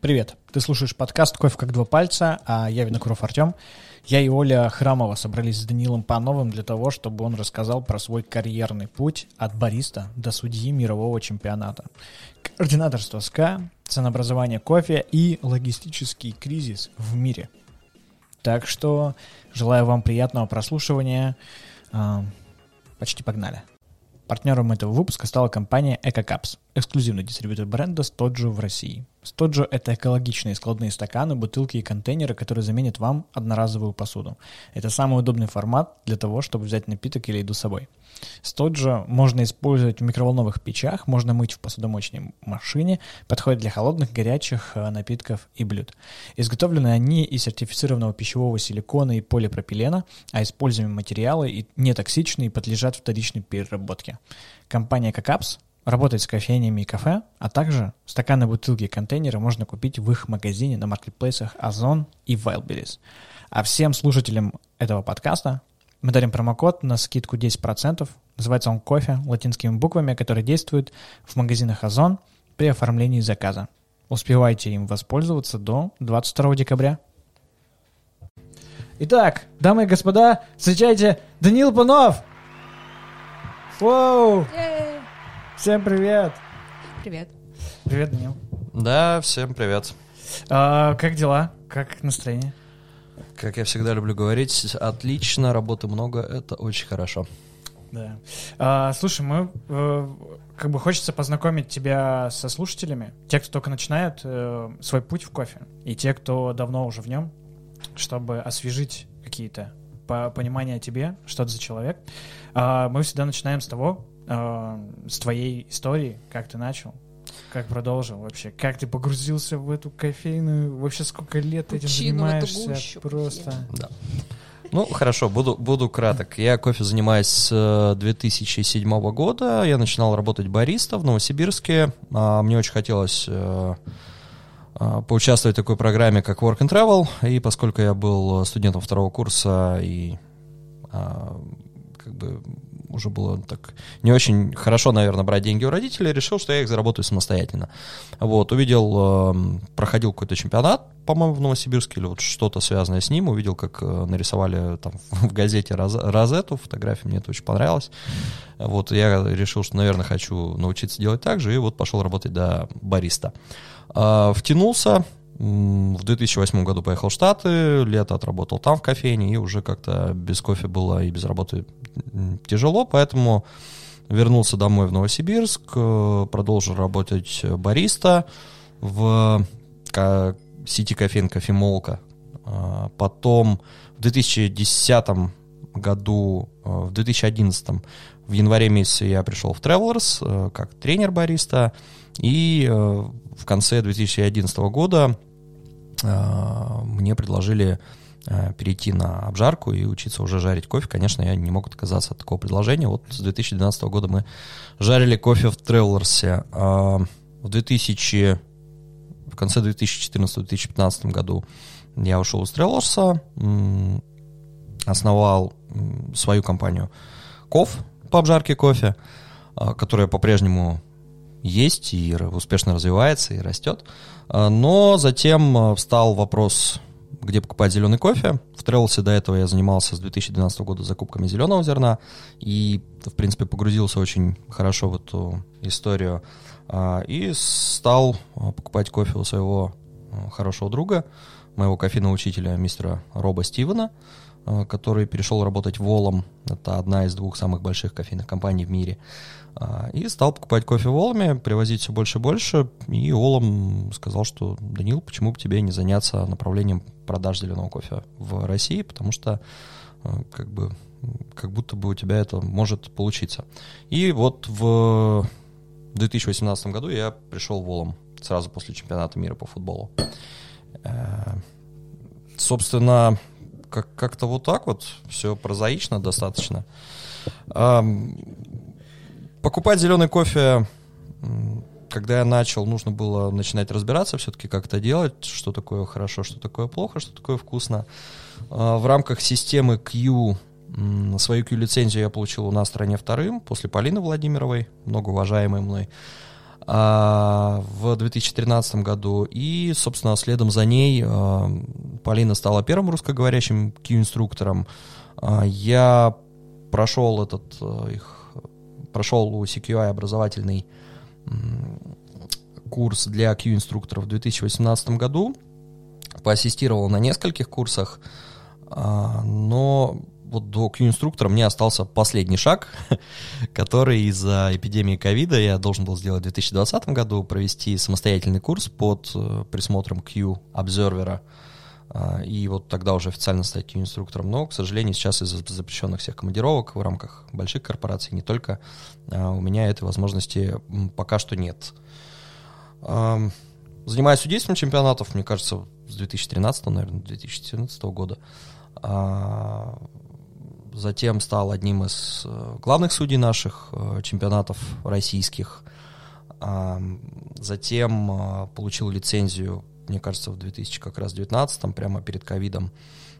Привет, ты слушаешь подкаст «Кофе как два пальца», а я Винокуров Артем. Я и Оля Храмова собрались с Данилом Пановым для того, чтобы он рассказал про свой карьерный путь от бариста до судьи мирового чемпионата. Координаторство СКА, ценообразование кофе и логистический кризис в мире. Так что желаю вам приятного прослушивания. Почти погнали. Партнером этого выпуска стала компания EcoCaps, эксклюзивный дистрибьютор бренда Стоджо в России. Стоджо — это экологичные складные стаканы, бутылки и контейнеры, которые заменят вам одноразовую посуду. Это самый удобный формат для того, чтобы взять напиток или еду с собой. Стоджо можно использовать в микроволновых печах, можно мыть в посудомоечной машине, подходит для холодных, горячих э, напитков и блюд. Изготовлены они из сертифицированного пищевого силикона и полипропилена, а используемые материалы нетоксичны и подлежат вторичной переработке. Компания Какапс работает с кофейнями и кафе, а также стаканы, бутылки и контейнеры можно купить в их магазине на маркетплейсах Озон и Wildberries. А всем слушателям этого подкаста мы дарим промокод на скидку 10%. Называется он кофе латинскими буквами, который действует в магазинах Озон при оформлении заказа. Успевайте им воспользоваться до 22 декабря. Итак, дамы и господа, встречайте Данил Панов! Воу! Всем привет! Привет. Привет, Данил. Да, всем привет. А, как дела? Как настроение? Как я всегда люблю говорить, отлично, работы много, это очень хорошо. Да. А, слушай, мы э, как бы хочется познакомить тебя со слушателями, те, кто только начинает э, свой путь в кофе, и те, кто давно уже в нем, чтобы освежить какие-то по понимания о тебе, что ты за человек. А, мы всегда начинаем с того, э, с твоей истории, как ты начал, как продолжил вообще, как ты погрузился в эту кофейную, вообще сколько лет этим Пучину, эту занимаешься, гущу, просто. Да. Ну, хорошо, буду, буду краток. Я кофе занимаюсь с э, 2007 года. Я начинал работать бариста в Новосибирске. А, Мне очень хотелось э, а, поучаствовать в такой программе, как Work and Travel. И поскольку я был студентом второго курса и а, как бы уже было так не очень хорошо, наверное, брать деньги у родителей, решил, что я их заработаю самостоятельно. Вот, увидел, э, проходил какой-то чемпионат, по-моему, в Новосибирске, или вот что-то связанное с ним, увидел, как э, нарисовали там в газете Роз- Розету, фотография, мне это очень понравилось. Вот, я решил, что, наверное, хочу научиться делать так же, и вот пошел работать до бариста. А, Втянулся, В 2008 году поехал в Штаты, лето отработал там в кофейне, и уже как-то без кофе было и без работы тяжело, поэтому вернулся домой в Новосибирск, э, продолжил работать бариста в сети кофеин «Кофемолка». А, Потом в 2010 году, э, в 2011 в январе месяце я пришел в Travelers э, как тренер бариста, и в конце 2011 года мне предложили э, перейти на обжарку и учиться уже жарить кофе. Конечно, я не мог отказаться от такого предложения. Вот с 2012 года мы жарили кофе в Тревелерсе. А В 2000, в конце 2014-2015 году я ушел из Тревелерса, м, основал свою компанию Коф по обжарке кофе, которая по-прежнему есть и успешно развивается и растет. А, Но затем а, встал вопрос, где покупать зеленый кофе. В Трелсе до этого я занимался с 2012 года закупками зеленого зерна и, в принципе, погрузился очень хорошо в эту историю а, и стал покупать кофе у своего хорошего друга, моего кофейного учителя, мистера Роба Стивена, который перешел работать Волом. Это одна из двух самых больших кофейных компаний в мире. А, И стал покупать кофе в Оламе, привозить все больше и больше. И Олам сказал, что Данил, почему бы тебе не заняться направлением продаж зеленого кофе в России, потому что а, как бы как будто бы у тебя это может получиться. И вот в 2018 году я пришел в Олам сразу после чемпионата мира по футболу. Э, Собственно, как- как-то вот так вот, все прозаично достаточно. Покупать зеленый кофе, когда я начал, нужно было начинать разбираться все-таки, как это делать, что такое хорошо, что такое плохо, что такое вкусно. А, В рамках системы Q свою Q-лицензию я получил у нас в стране вторым, после Полины Владимировой, многоуважаемой мной. а, в 2013 году. И, собственно, следом за ней а, Полина стала первым русскоговорящим Q-инструктором. Я прошел этот их прошел у CQI образовательный курс для Q-инструкторов в 2018 году, поассистировал на нескольких курсах, но вот до Q-инструктора мне остался последний шаг, который из-за эпидемии ковида я должен был сделать в 2020 году, провести самостоятельный курс под э, присмотром Q-обзервера, а, и вот тогда уже официально стать Q-инструктором. Но, к сожалению, сейчас из-за запрещенных всех командировок в рамках больших корпораций, не только, а, у меня этой возможности пока что нет. Занимаюсь судейством чемпионатов, мне кажется, с 2013, наверное, 2014 года. А, затем стал одним из э, главных судей наших э, чемпионатов российских. Затем э, получил лицензию, мне кажется, в 2000 как раз 19 прямо перед ковидом,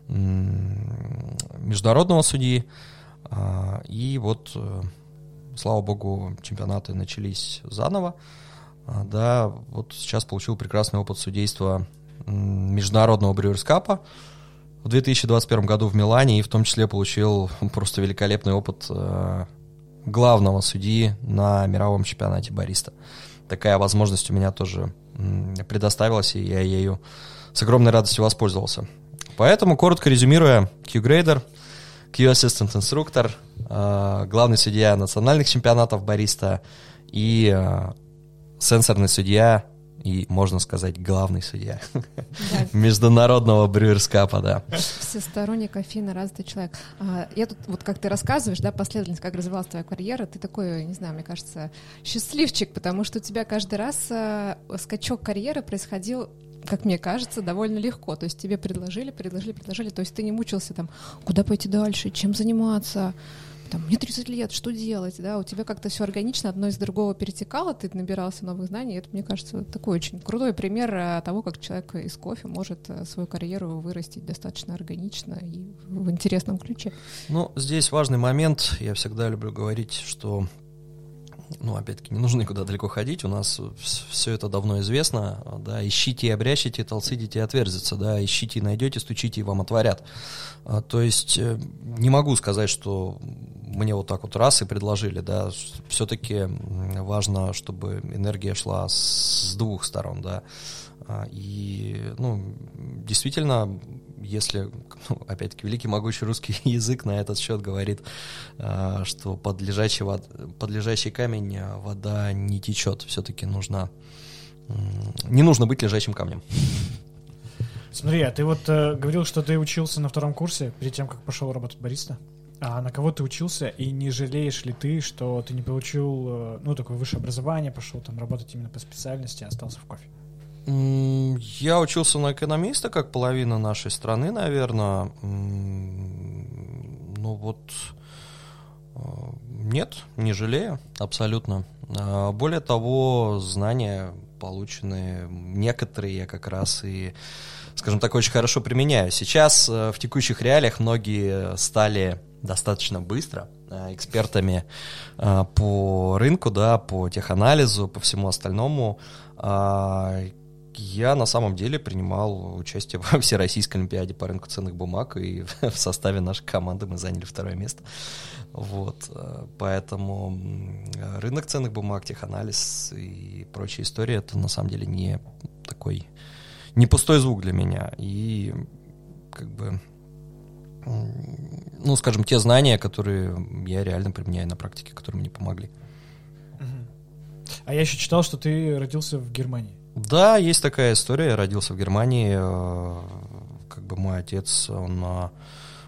международного судьи. А, и вот, слава богу, чемпионаты начались заново. А, да, вот сейчас получил прекрасный опыт судейства международного брюерскапа в 2021 году в Милане и в том числе получил просто великолепный опыт э, главного судьи на мировом чемпионате бариста. Такая возможность у меня тоже предоставилась, и я ею с огромной радостью воспользовался. Поэтому, коротко резюмируя, Q-грейдер, Q-ассистент инструктор, э, главный судья национальных чемпионатов бариста и э, сенсорный судья и, можно сказать, главный судья да. международного брюерскапа, да. Всесторонне кофейно развитый человек. А, я тут, вот как ты рассказываешь, да, последовательность, как развивалась твоя карьера, ты такой, не знаю, мне кажется, счастливчик, потому что у тебя каждый раз а, скачок карьеры происходил как мне кажется, довольно легко. То есть тебе предложили, предложили, предложили. То есть ты не мучился там, куда пойти дальше, чем заниматься, там, мне 30 лет, что делать, да, у тебя как-то все органично, одно из другого перетекало, ты набирался новых знаний, это, мне кажется, такой очень крутой пример э, того, как человек из кофе может э, свою карьеру вырастить достаточно органично и в интересном ключе. Ну, здесь важный момент, я всегда люблю говорить, что ну, опять-таки, не нужно никуда далеко ходить, у нас все это давно известно, да, ищите и обрящите, толцидите и отверзится, да, ищите и найдете, стучите и вам отворят. А, то есть э, не могу сказать, что мне вот так вот раз и предложили, да, все-таки важно, чтобы энергия шла с двух сторон, да, и, ну, действительно, если, ну, опять-таки, великий могучий русский язык на этот счет говорит, а, что под лежачий, вод, под лежачий камень вода не течет, все-таки нужно, не нужно быть лежачим камнем. Смотри, а ты вот э, говорил, что ты учился на втором курсе перед тем, как пошел работать бариста? А на кого ты учился, и не жалеешь ли ты, что ты не получил, э, ну, такое высшее образование, пошел там работать именно по специальности, а остался в кофе? Я учился на экономиста, как половина нашей страны, наверное. Ну вот, э, нет, не жалею, абсолютно. А, более того, знания полученные, некоторые я как раз и, скажем так, очень хорошо применяю. Сейчас э, в текущих реалиях многие стали достаточно быстро э, экспертами по рынку, да, по теханализу, по всему остальному. Я на самом деле принимал участие во Всероссийской Олимпиаде по рынку ценных бумаг, и в составе нашей команды мы заняли второе место. Вот, поэтому рынок ценных бумаг, теханализ и прочая история, это на самом деле не такой, не пустой звук для меня. И как бы, ну, скажем, те знания, которые я реально применяю на практике, которые мне помогли. А я еще читал, что ты родился в Германии. Да, есть такая история. Я родился в Германии. Э, как бы мой отец, он э,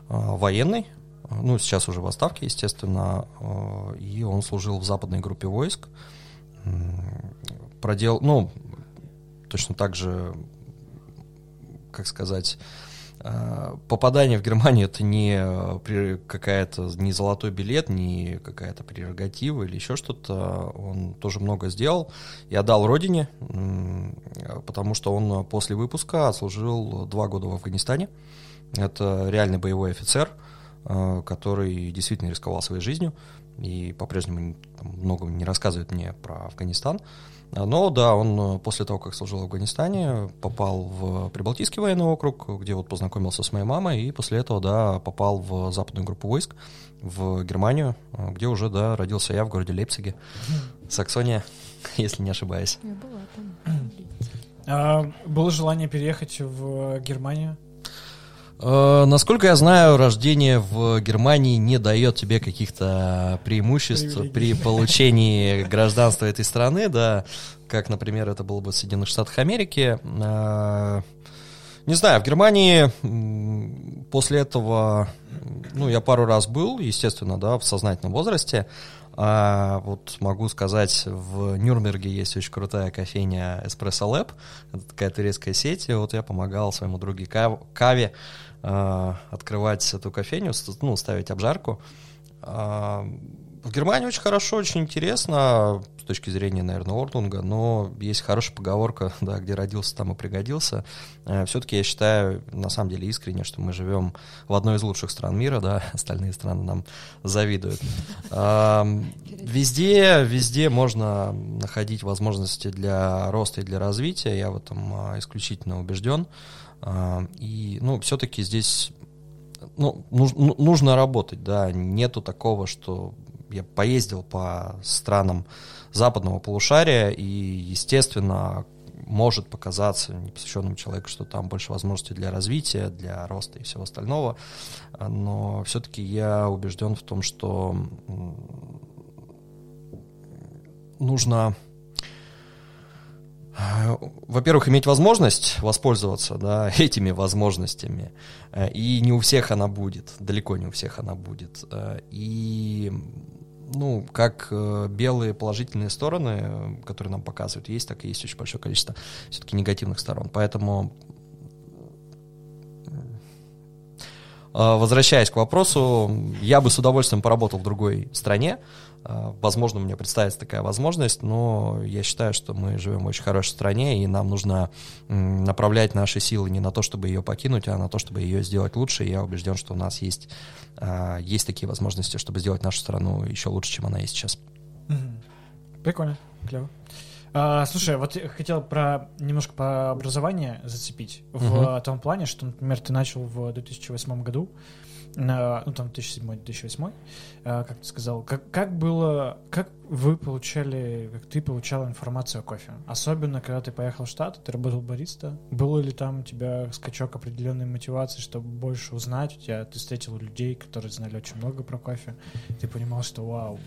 военный, ну, сейчас уже в отставке, естественно, э, и он служил в западной группе войск. Продел, ну, точно так же, как сказать, Э, попадание в Германию это не э, какая-то не золотой билет, не какая-то прерогатива или еще что-то. Он тоже много сделал и отдал родине, потому что он после выпуска служил два года в Афганистане. Это реальный боевой офицер. э, который действительно рисковал своей жизнью и по-прежнему много не рассказывает мне про Афганистан. Но да, он после того, как служил в Афганистане, попал в Прибалтийский военный округ, где вот познакомился с моей мамой, и после этого, да, попал в западную группу войск в Германию, где уже, да, родился я в городе Лейпциге, Саксония, если не ошибаюсь. Я была там. А, было желание переехать в Германию? Э, насколько я знаю, рождение в Германии не дает тебе каких-то преимуществ при получении гражданства этой страны, да, как, например, это было бы в Соединенных Штатах Америки. Э, не знаю, в Германии после этого, ну, я пару раз был, естественно, да, в сознательном возрасте. А вот могу сказать, в Нюрнберге есть очень крутая кофейня Espresso Lab. Это такая турецкая сеть. И вот я помогал своему другу Каве э, открывать эту кофейню, ну, ставить обжарку. Э, в Германии очень хорошо, очень интересно с точки зрения, наверное, Ордунга, но есть хорошая поговорка, да, где родился, там и пригодился. Э, Все-таки я считаю, на самом деле, искренне, что мы живем в одной из лучших стран мира, да, остальные страны нам завидуют. Везде, везде можно находить возможности для роста и для развития, я в этом а, исключительно убежден. И, ну, все-таки здесь ну, ну, нужно работать, да, нету такого, что я поездил по странам западного полушария, и, естественно, может показаться непосвященному человеку, что там больше возможностей для развития, для роста и всего остального, но все-таки я убежден в том, что нужно во-первых, иметь возможность воспользоваться да, этими возможностями. И не у всех она будет, далеко не у всех она будет. И ну, как э, белые положительные стороны, которые нам показывают, есть, так и есть очень большое количество все-таки негативных сторон. Поэтому, э, возвращаясь к вопросу, я бы с удовольствием поработал в другой стране, возможно, у меня представится такая возможность, но я считаю, что мы живем в очень хорошей стране, и нам нужно направлять наши силы не на то, чтобы ее покинуть, а на то, чтобы ее сделать лучше. И я убежден, что у нас есть, а, есть такие возможности, чтобы сделать нашу страну еще лучше, чем она есть сейчас. Прикольно, клево. А, слушай, вот я хотел про немножко по образованию зацепить в uh том плане, что, например, ты начал в 2008 году, ну там 2007-2008, а, как ты сказал, как, как было, как вы получали, как ты получал информацию о кофе? Особенно, когда ты поехал в Штаты, ты работал бариста, было ли там у тебя скачок определенной мотивации, чтобы больше узнать, у тебя? Ты встретил людей, которые знали очень много про кофе, ты понимал, что вау,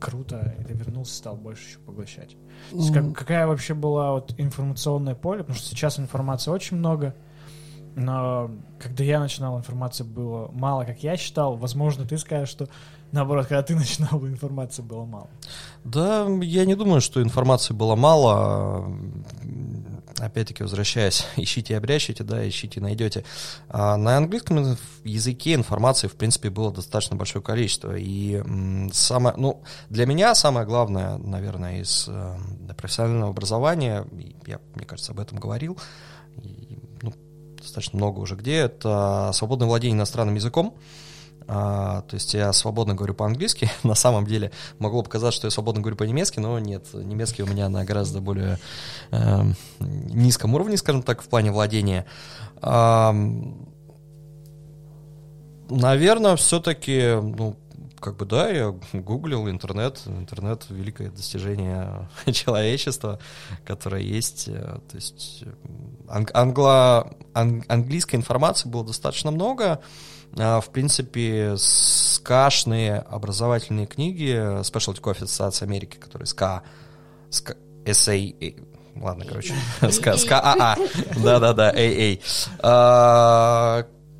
круто, и ты вернулся, стал больше еще поглощать. То есть, как, какая вообще была вот информационное поле, потому что сейчас информации очень много, но когда я начинал, информации было мало, как я считал. Возможно, ты скажешь, что наоборот, когда ты начинал, информации было мало. Да, я не думаю, что информации было мало. Опять-таки, возвращаясь, ищите и обрящите, да, ищите и найдете. А на английском языке информации, в принципе, было достаточно большое количество. И самое, ну, для меня самое главное, наверное, из э, профессионального образования, я, мне кажется, об этом говорил, достаточно много уже где, это свободное владение иностранным языком. А, то есть я свободно говорю по-английски. На самом деле могло показаться, что я свободно говорю по-немецки, но нет, немецкий у меня на гораздо более э, низком уровне, скажем так, в плане владения. А, наверное, все-таки, ну, как бы да, я гуглил интернет, интернет великое достижение человечества, которое есть. Э, то есть англо, ан, английской информации было достаточно много. А, в принципе, скашные образовательные книги Specialty Coffee Association Америки, которые SCA, SCA, SA, ладно, короче, SCA, SCA, AA, да-да-да, AA,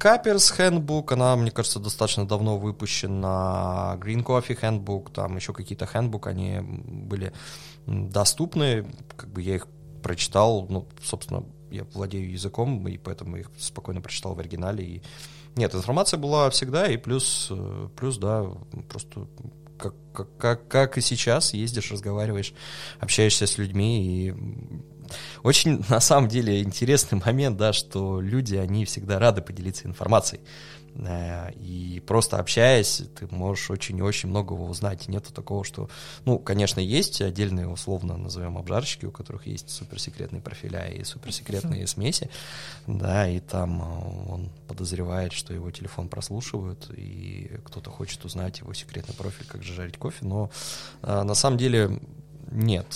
Cuppers Handbook, она, мне кажется, достаточно давно выпущена. Green Coffee Handbook, там еще какие-то handbook, они были доступны. Как бы я их прочитал, ну, собственно, я владею языком, и поэтому их спокойно прочитал в оригинале. И... Нет, информация была всегда, и плюс, плюс да, просто как, как, как, как и сейчас ездишь, разговариваешь, общаешься с людьми, и очень, на самом деле, интересный момент, да, что люди, они всегда рады поделиться информацией. Э, и просто общаясь, ты можешь очень-очень многого узнать. Нету такого, что... Ну, конечно, есть отдельные, условно назовем, обжарщики, у которых есть суперсекретные профиля и суперсекретные смеси, да, и там э, он подозревает, что его телефон прослушивают, и кто-то хочет узнать его секретный профиль, как же жарить кофе, но э, на самом деле нет.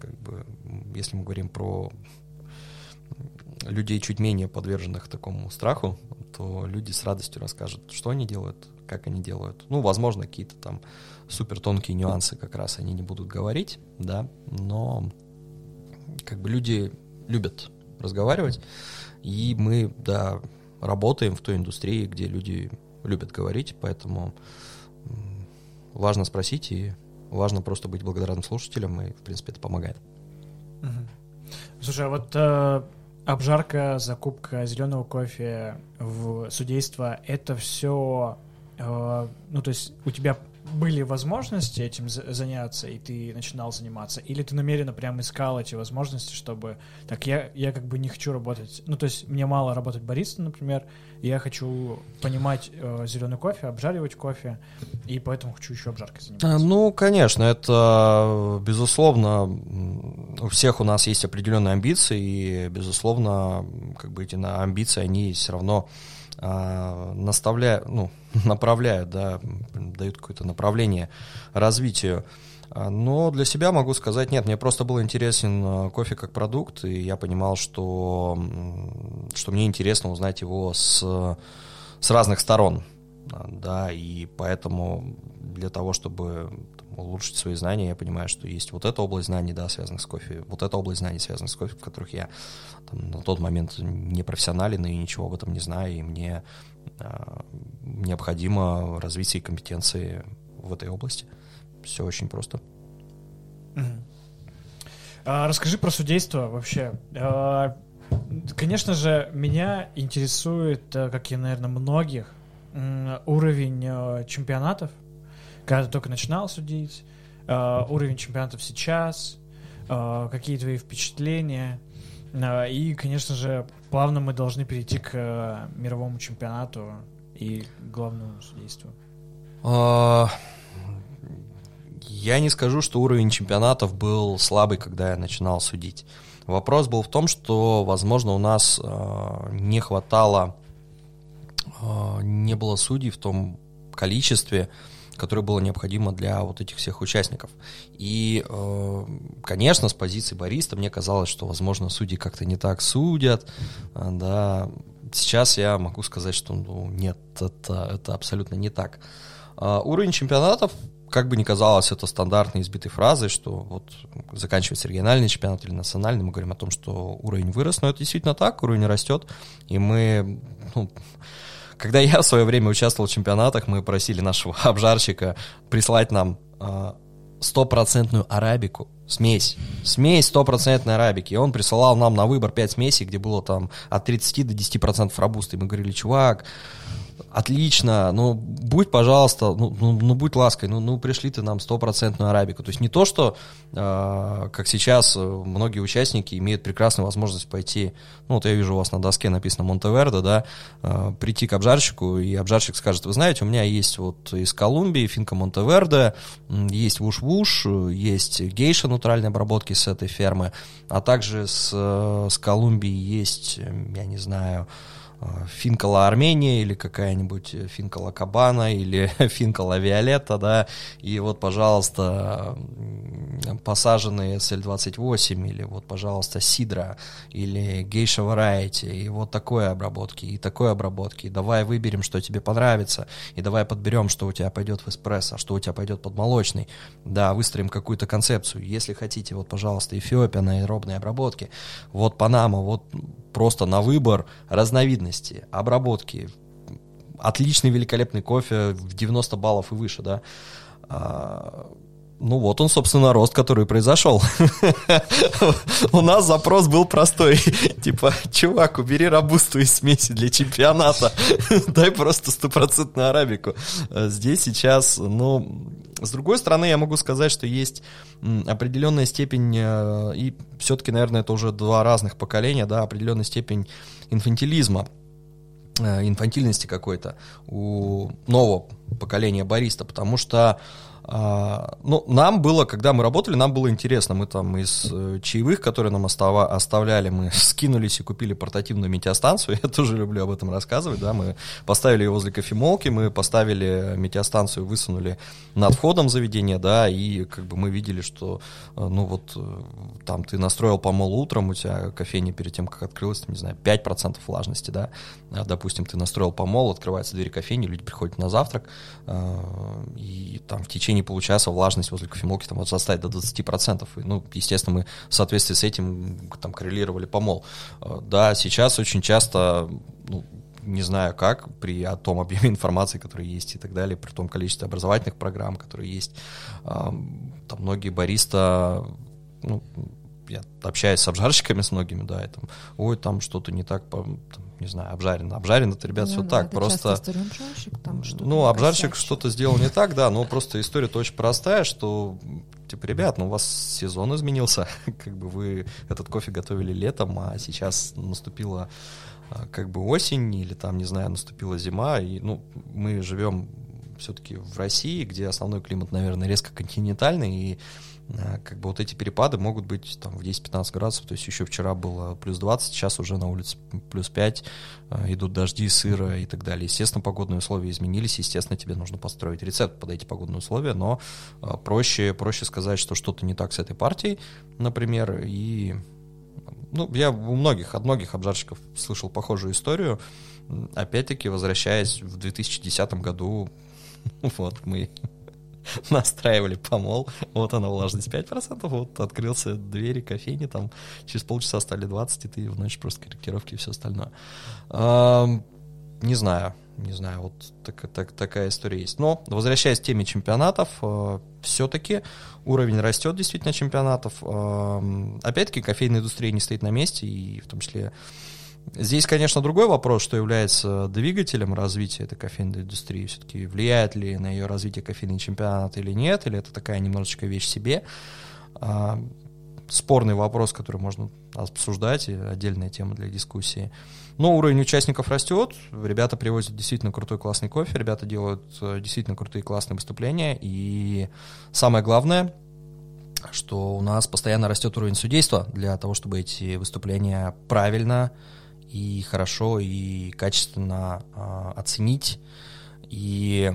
Как бы, если мы говорим про людей чуть менее подверженных такому страху, то люди с радостью расскажут, что они делают, как они делают. Ну, возможно, какие-то там супер тонкие нюансы как раз они не будут говорить, да, но как бы люди любят разговаривать, и мы, да, работаем в той индустрии, где люди любят говорить, поэтому важно спросить и важно просто быть благодарным слушателям, и, в принципе, это помогает. Слушай, а вот э, обжарка, закупка зеленого кофе в судейство, это все, э, ну, то есть у тебя были возможности этим заняться, и ты начинал заниматься? Или ты намеренно прям искал эти возможности, чтобы... Так, я, я как бы не хочу работать... Ну, то есть мне мало работать бариста, например, я хочу понимать э, зеленый кофе, обжаривать кофе, и поэтому хочу еще обжаркой заниматься. Ну, конечно, это, безусловно, у всех у нас есть определенные амбиции, и, безусловно, как бы эти амбиции, они все равно а, наставляют, ну, направляют, да, дают какое-то направление развитию. А, но для себя могу сказать, нет, мне просто был интересен а, кофе как продукт, и я понимал, что, что мне интересно узнать его с, с разных сторон. Да, и поэтому для того, чтобы улучшить свои знания, я понимаю, что есть вот эта область знаний, да, связанных с кофе, вот эта область знаний, связанных с кофе, в которых я там, на тот момент не профессионален и ничего об этом не знаю, и мне э, необходимо развитие компетенции в этой области. Все очень просто. А, расскажи про судейство вообще. А, конечно же, меня интересует, э, как и, наверное, многих, уровень э, чемпионатов, когда ты только начинал судить, э, уровень чемпионатов сейчас, какие твои впечатления. И, конечно же, плавно мы должны перейти к мировому чемпионату и главному судейству. Я не скажу, что уровень чемпионатов был слабый, когда я начинал судить. Вопрос был в том, что, возможно, у нас э, не хватало, э, не было судей в том количестве, которое было необходимо для вот этих всех участников. И, э, конечно, с позиции бариста мне казалось, что, возможно, судьи как-то не так судят, э, да. Сейчас я могу сказать, что ну, нет, это, это абсолютно не так. Э, уровень чемпионатов как бы ни казалось это стандартной избитой фразой, что вот заканчивается региональный чемпионат или национальный, мы говорим о том, что уровень вырос, но это действительно так, уровень растет, и мы, ну, когда я в свое время участвовал в чемпионатах, мы просили нашего обжарщика прислать нам а, стопроцентную арабику, смесь, смесь стопроцентной арабики, и он присылал нам на выбор 5 смесей, где было там от 30 до 10% робуста, и мы говорили, чувак, отлично, ну, будь, пожалуйста, ну, ну, ну будь лаской, ну, ну, пришли ты нам стопроцентную арабику. То есть не то, что, э, как сейчас, многие участники имеют прекрасную возможность пойти, ну, вот я вижу у вас на доске написано Монтеверде, да, э, прийти к обжарщику, и обжарщик скажет, вы знаете, у меня есть вот из Колумбии финка Монтеверде, есть вуш-вуш, есть гейша натуральной обработки с этой фермы, а также с, с Колумбии есть, я не знаю, Э, Финкала Армения или какая-нибудь Финкала Кабана или Финкала Виолетта, да, и вот, пожалуйста, посаженные SL28 или вот, пожалуйста, Сидра или Гейша Variety, и вот такой обработки, и такой обработки, и давай выберем, что тебе понравится, и давай подберем, что у тебя пойдет в эспрессо, что у тебя пойдет под молочный, да, выстроим какую-то концепцию, если хотите, вот, пожалуйста, Эфиопия на аэробной обработке, вот Панама, вот просто на выбор разновидности, обработки. Отличный, великолепный кофе в 90 баллов и выше, да. А, ну вот он, собственно, рост, который произошел. У нас запрос был простой. Типа, чувак, убери рабусту из смеси для чемпионата. Дай просто стопроцентную арабику. Здесь сейчас, ну, С другой стороны, я могу сказать, что есть определенная степень, э, и все-таки, наверное, это уже два разных поколения, да, определенная степень инфантилизма, э, инфантильности какой-то у нового поколения бариста, потому что а, ну, нам было, когда мы работали, нам было интересно. Мы там из э, чаевых, которые нам остава, оставляли, мы скинулись и купили портативную метеостанцию. Я тоже люблю об этом рассказывать. Да? Мы поставили ее возле кофемолки, мы поставили метеостанцию, высунули над входом заведения, да, и как бы мы видели, что, э, ну вот, э, там ты настроил помол утром, у тебя кофейня перед тем, как открылась, не знаю, 5% влажности, да, а, допустим, ты настроил помол, открывается дверь кофейни, люди приходят на завтрак, и там в течение течение получаса влажность возле кофемолки там вот составит до 20%. И, ну, естественно, мы в соответствии с этим там коррелировали помол. Э, да, сейчас очень часто, ну, не знаю как, при о том объеме информации, который есть и так далее, при том количестве образовательных программ, которые есть, там многие бариста, ну, я общаюсь с обжарщиками с многими, да, и там, ой, там что-то не так, там, не знаю, обжарено. Обжарено, это, ребят, ну, все да, так, просто... Обжарщик, там ну, обжарщик что-то сделал не так, да, но просто история-то очень простая, что типа, ребят, ну у вас сезон изменился, как бы вы этот кофе готовили летом, а сейчас наступила а, как бы осень или там, не знаю, наступила зима, и, ну, мы живем все-таки в России, где основной климат, наверное, резко континентальный, и как бы вот эти перепады могут быть там в 10-15 градусов, то есть еще вчера было плюс 20, сейчас уже на улице плюс 5, э, идут дожди, сыро и так далее. Естественно, погодные условия изменились, естественно, тебе нужно построить рецепт под эти погодные условия, но э, проще, проще сказать, что что-то не так с этой партией, например, и ну, я у многих, от многих обжарщиков слышал похожую историю, опять-таки, возвращаясь в 2010 году, вот мы настраивали помол, вот она влажность 5%, вот открылся двери кофейни, там через полчаса стали 20, и ты вносишь просто корректировки и все остальное. Не знаю, не знаю, вот так, так, такая история есть. Но, возвращаясь к теме чемпионатов, э, все-таки уровень растет действительно чемпионатов. Э, опять-таки, кофейная индустрия не стоит на месте, и в том числе Здесь, конечно, другой вопрос, что является двигателем развития этой кофейной индустрии. Все-таки влияет ли на ее развитие кофейный чемпионат или нет, или это такая немножечко вещь себе. А, спорный вопрос, который можно обсуждать, и отдельная тема для дискуссии. Но уровень участников растет, ребята привозят действительно крутой классный кофе, ребята делают э, действительно крутые классные выступления, и самое главное, что у нас постоянно растет уровень судейства для того, чтобы эти выступления правильно и хорошо, и качественно э, оценить. И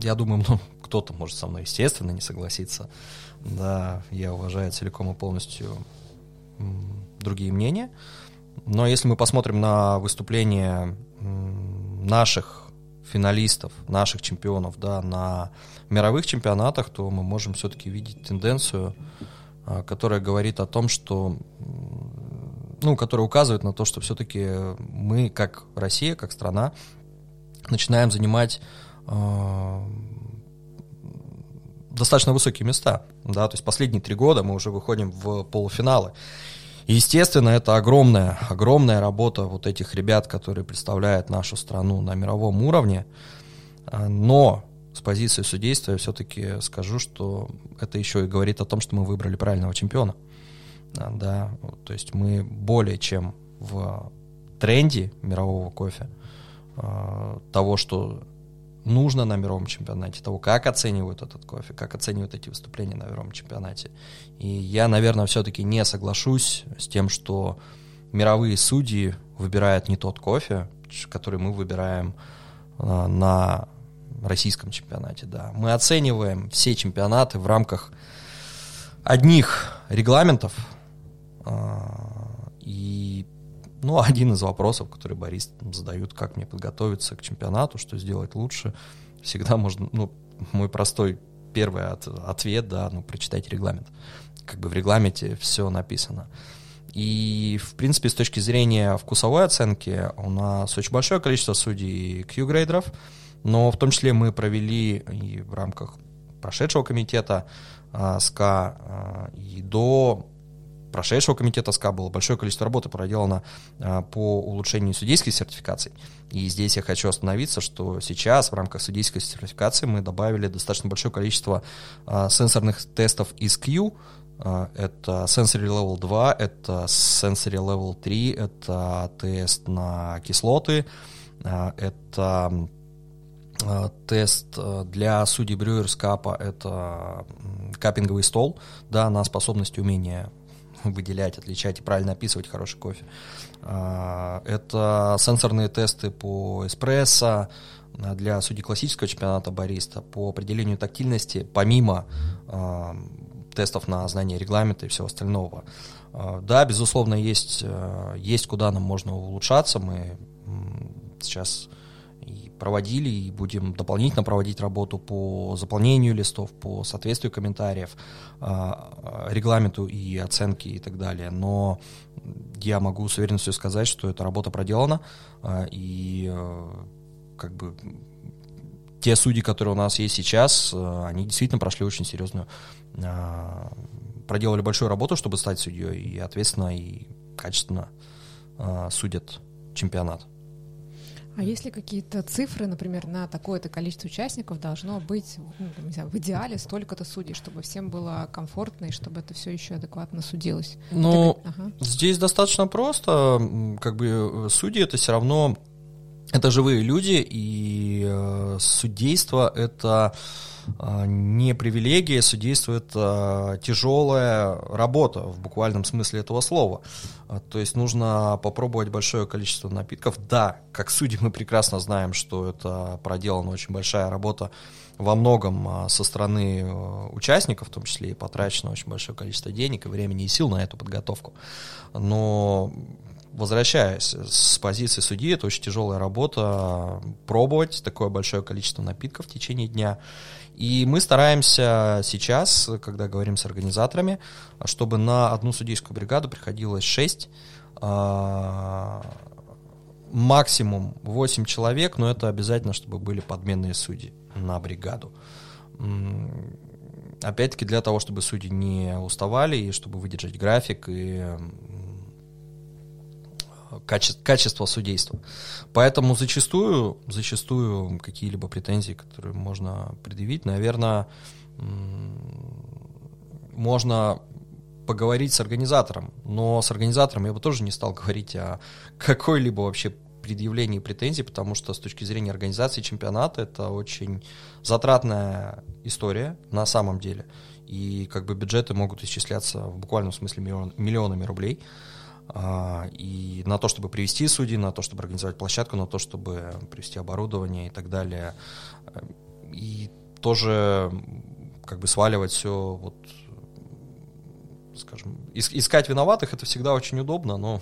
я думаю, ну, кто-то может со мной, естественно, не согласиться. Да, я уважаю целиком и полностью другие мнения. Но если мы посмотрим на выступления наших финалистов, наших чемпионов, да, на мировых чемпионатах, то мы можем все-таки видеть тенденцию, а, которая говорит о том, что ну, который указывает на то, что все-таки мы, как Россия, как страна, начинаем занимать э, достаточно высокие места. Да? То есть последние три года мы уже выходим в полуфиналы. И, естественно, это огромная, огромная работа вот этих ребят, которые представляют нашу страну на мировом уровне. Но с позиции судейства я все-таки скажу, что это еще и говорит о том, что мы выбрали правильного чемпиона да, то есть мы более чем в тренде мирового кофе, а, того, что нужно на мировом чемпионате, того, как оценивают этот кофе, как оценивают эти выступления на мировом чемпионате. И я, наверное, все-таки не соглашусь с тем, что мировые судьи выбирают не тот кофе, который мы выбираем а, на российском чемпионате. Да. Мы оцениваем все чемпионаты в рамках одних регламентов, и ну, один из вопросов, который Борис задают, как мне подготовиться к чемпионату, что сделать лучше, всегда можно, ну, мой простой первый от, ответ, да, ну, прочитайте регламент. Как бы в регламенте все написано. И, в принципе, с точки зрения вкусовой оценки, у нас очень большое количество судей Q-грейдеров, но в том числе мы провели и в рамках прошедшего комитета а, СКА а, и до прошедшего комитета СКА было большое количество работы проделано а, по улучшению судейских сертификаций. И здесь я хочу остановиться, что сейчас в рамках судейской сертификации мы добавили достаточно большое количество а, сенсорных тестов из Q, а, это Sensory Level 2, это Sensory Level 3, это тест на кислоты, это тест для судей Брюерс Капа, это капинговый стол, да, на способность умения выделять, отличать и правильно описывать хороший кофе. А, это сенсорные тесты по эспрессо а, для судей классического чемпионата бариста по определению тактильности, помимо а, тестов на знание регламента и всего остального. Да, безусловно, есть, есть куда нам можно улучшаться. Мы сейчас проводили и будем дополнительно проводить работу по заполнению листов, по соответствию комментариев, а, регламенту и оценке и так далее. Но я могу с уверенностью сказать, что эта работа проделана, а, и а, как бы те судьи, которые у нас есть сейчас, они действительно прошли очень серьезную, проделали большую работу, чтобы стать судьей, и ответственно и качественно судят чемпионат. А есть ли какие-то цифры, например, на такое-то количество участников должно быть, ну, не знаю, в идеале столько-то судей, чтобы всем было комфортно и чтобы это все еще адекватно судилось? Ну, ага. здесь достаточно просто. Как бы э, судьи это все равно это живые люди, и э, судейство это не привилегия, судейство это тяжелая работа в буквальном смысле этого слова. А, то есть нужно попробовать большое количество напитков. Да, как судьи мы прекрасно знаем, что это проделана очень большая работа во многом а, со стороны участников, в том числе и потрачено очень большое количество денег и времени и сил на эту подготовку. Но возвращаясь с позиции судьи, это очень тяжелая работа, пробовать такое большое количество напитков в течение дня. И мы стараемся сейчас, когда говорим с организаторами, чтобы на одну судейскую бригаду приходилось 6, а, максимум 8 человек, но это обязательно, чтобы были подменные судьи на бригаду. Опять-таки для того, чтобы судьи не уставали и чтобы выдержать график и каче, качество судейства. Поэтому зачастую, зачастую какие-либо претензии, которые можно предъявить, наверное, можно поговорить с организатором, но с организатором я бы тоже не стал говорить о какой-либо вообще предъявлении претензий, потому что с точки зрения организации чемпионата это очень затратная история на самом деле. И как бы бюджеты могут исчисляться в буквальном смысле миллион, миллионами рублей. А, и на то, чтобы привести судей, на то, чтобы организовать площадку, на то, чтобы привести оборудование и так далее. И тоже как бы сваливать все вот скажем, искать виноватых это всегда очень удобно, но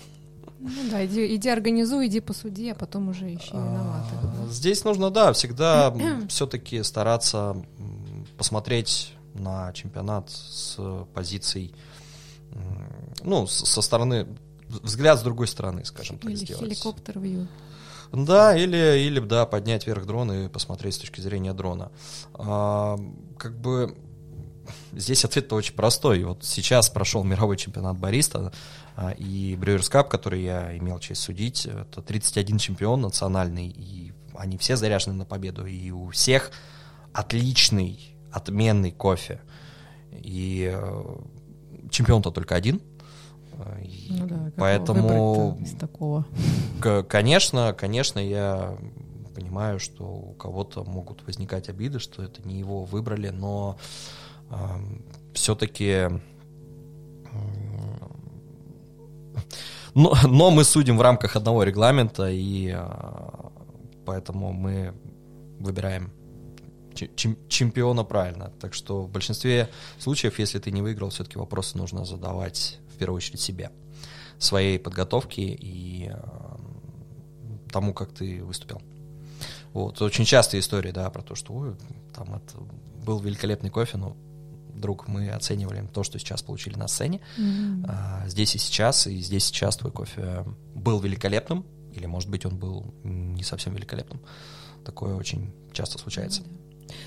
ну да, иди, иди организуй, иди по суде, а потом уже ищи а, виноватых. Здесь нужно, да, всегда все-таки стараться посмотреть на чемпионат с позиций, ну, со стороны взгляд с другой стороны, скажем так, или сделать. хеликоптер вью. Да, или, или да, поднять вверх дрон и посмотреть с точки зрения дрона. А, как бы здесь ответ-то очень простой. Вот сейчас прошел мировой чемпионат бариста а, и Брюерс Кап, который я имел честь судить. Это 31 чемпион национальный, и они все заряжены на победу. И у всех отличный, отменный кофе. И э, чемпион-то только один – ну да, Поэтому, из такого? конечно, конечно, я понимаю, что у кого-то могут возникать обиды, что это не его выбрали, но э, все-таки но, но мы судим в рамках одного регламента, и э, поэтому мы выбираем чемпиона правильно. Так что в большинстве случаев, если ты не выиграл, все-таки вопросы нужно задавать первую очередь себе, своей подготовки и э, тому, как ты выступил. Вот, очень частая история, да, про то, что ой, там это был великолепный кофе, но друг, мы оценивали то, что сейчас получили на сцене. Mm-hmm. А, здесь и сейчас, и здесь сейчас твой кофе был великолепным, или, может быть, он был не совсем великолепным. Такое очень часто случается. Mm-hmm.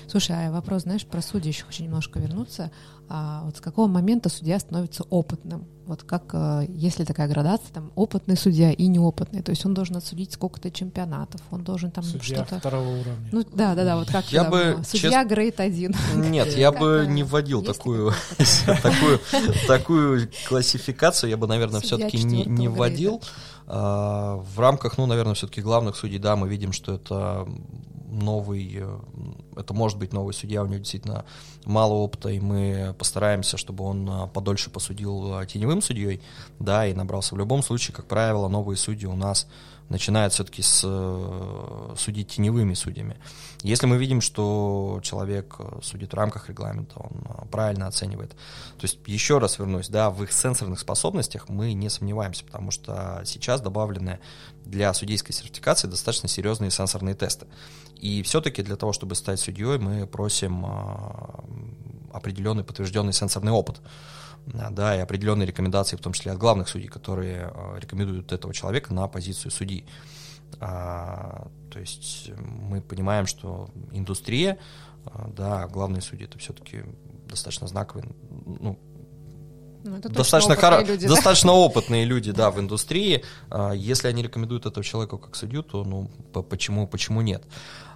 Слушай, а вопрос, знаешь, про судьи еще хочу немножко вернуться. А вот с какого момента судья становится опытным? Вот как, э, если такая градация, там, опытный судья и неопытный, то есть он должен отсудить сколько-то чемпионатов, он должен там Судья что-то... второго уровня. Ну да, да, да, вот как Я бы, судья грейд один. Нет, я бы не вводил есть ли такую, такую, такую классификацию, я бы, наверное, все-таки не, не вводил. А, В рамках, ну, наверное, все-таки главных судей, да, мы видим, что это новый, э, это может быть новый судья, у него действительно мало опыта, и мы постараемся, чтобы он э, подольше посудил э, теневым судьей, да, и набрался. В любом случае, как правило, новые судьи у нас начинают все-таки с э, судить теневыми судьями. Если мы видим, что человек э, судит в рамках регламента, он э, правильно оценивает. То есть, еще раз вернусь, да, в их сенсорных способностях мы не сомневаемся, потому что сейчас добавлены для судейской сертификации достаточно серьезные сенсорные тесты. И все-таки для того, чтобы стать судьей, мы просим определенный подтвержденный сенсорный опыт да, и определенные рекомендации, в том числе от главных судей, которые э, рекомендуют этого человека на позицию судьи. А, то есть мы понимаем, что индустрия, а, да, главные судьи это все-таки достаточно знаковые, ну, Ну, достаточно, опытные хоро- люди, да. достаточно опытные люди, да, в индустрии. Если они рекомендуют этого человека как судью, то ну по- почему почему нет?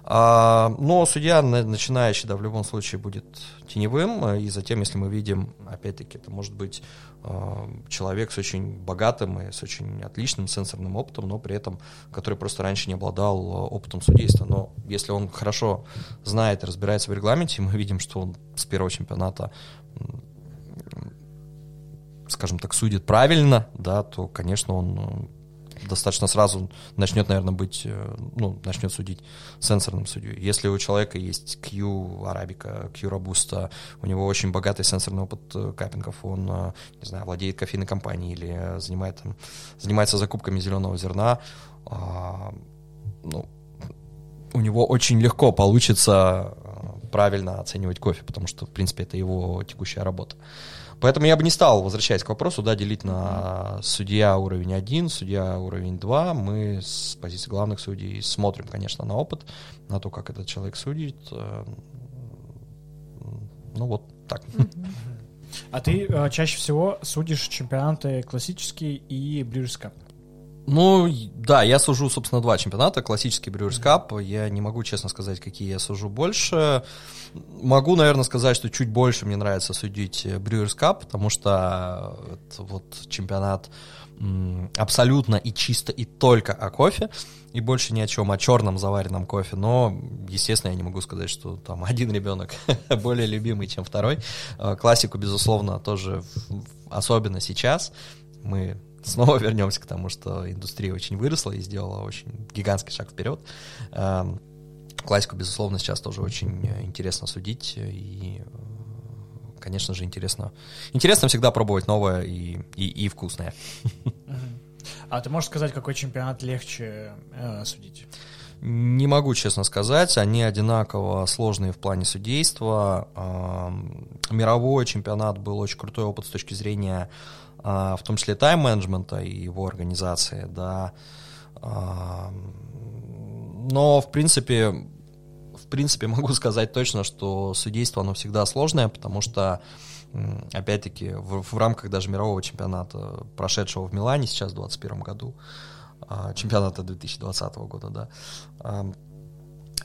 А, Но судья на- начинающий, да, в любом случае будет теневым, а, и затем, если мы видим, опять-таки, это может быть а, человек с очень богатым и с очень отличным сенсорным опытом, но при этом, который просто раньше не обладал а, опытом судейства. Но если он хорошо знает и разбирается в регламенте, мы видим, что он с первого чемпионата скажем так, судит правильно, да, то, конечно, он э, достаточно сразу начнет, наверное, быть, э, ну, начнет судить сенсорным судьей. Если у человека есть Q арабика, Q робуста, у него очень богатый сенсорный опыт э, каппингов, он, э, не знаю, владеет кофейной компанией или занимает, там, занимается закупками зеленого зерна, а, ну, у него очень легко получится правильно оценивать кофе, потому что, в принципе, это его текущая работа. Поэтому я бы не стал, возвращаясь к вопросу, да, делить на судья уровень 1, судья уровень 2. Мы с позиции главных судей смотрим, конечно, на опыт, на то, как этот человек судит. Э, Ну, вот так. А ты э, чаще всего судишь чемпионаты классические и Brewers Cup. Ну, да, я сужу, собственно, два чемпионата. Классический Brewers Cup. Я не могу, честно сказать, какие я сужу больше. Могу, наверное, сказать, что чуть больше мне нравится судить э, Brewers Cup, потому что это вот чемпионат абсолютно и чисто и только о кофе, и больше ни о чем, о черном заваренном кофе. Но, естественно, я не могу сказать, что там один ребенок более любимый, чем второй. Э, Классику, безусловно, тоже, особенно сейчас, мы снова вернемся к тому, что индустрия очень выросла и сделала очень гигантский шаг вперед. Эм, Классику, безусловно, сейчас тоже очень э, интересно судить, и, э, конечно же, интересно. Интересно всегда пробовать новое и, и, и вкусное. А ты можешь сказать, какой чемпионат легче э, судить? Не могу честно сказать, они одинаково сложные в плане судейства. Эм, Мировой чемпионат был очень крутой опыт с точки зрения, а, в том числе тайм-менеджмента и его организации, да. Эм, Но, в принципе, в принципе, могу сказать точно, что судейство, оно всегда сложное, потому что, опять-таки, в, в рамках даже мирового чемпионата, прошедшего в Милане сейчас в 2021 году, а, чемпионата 2020 года, да,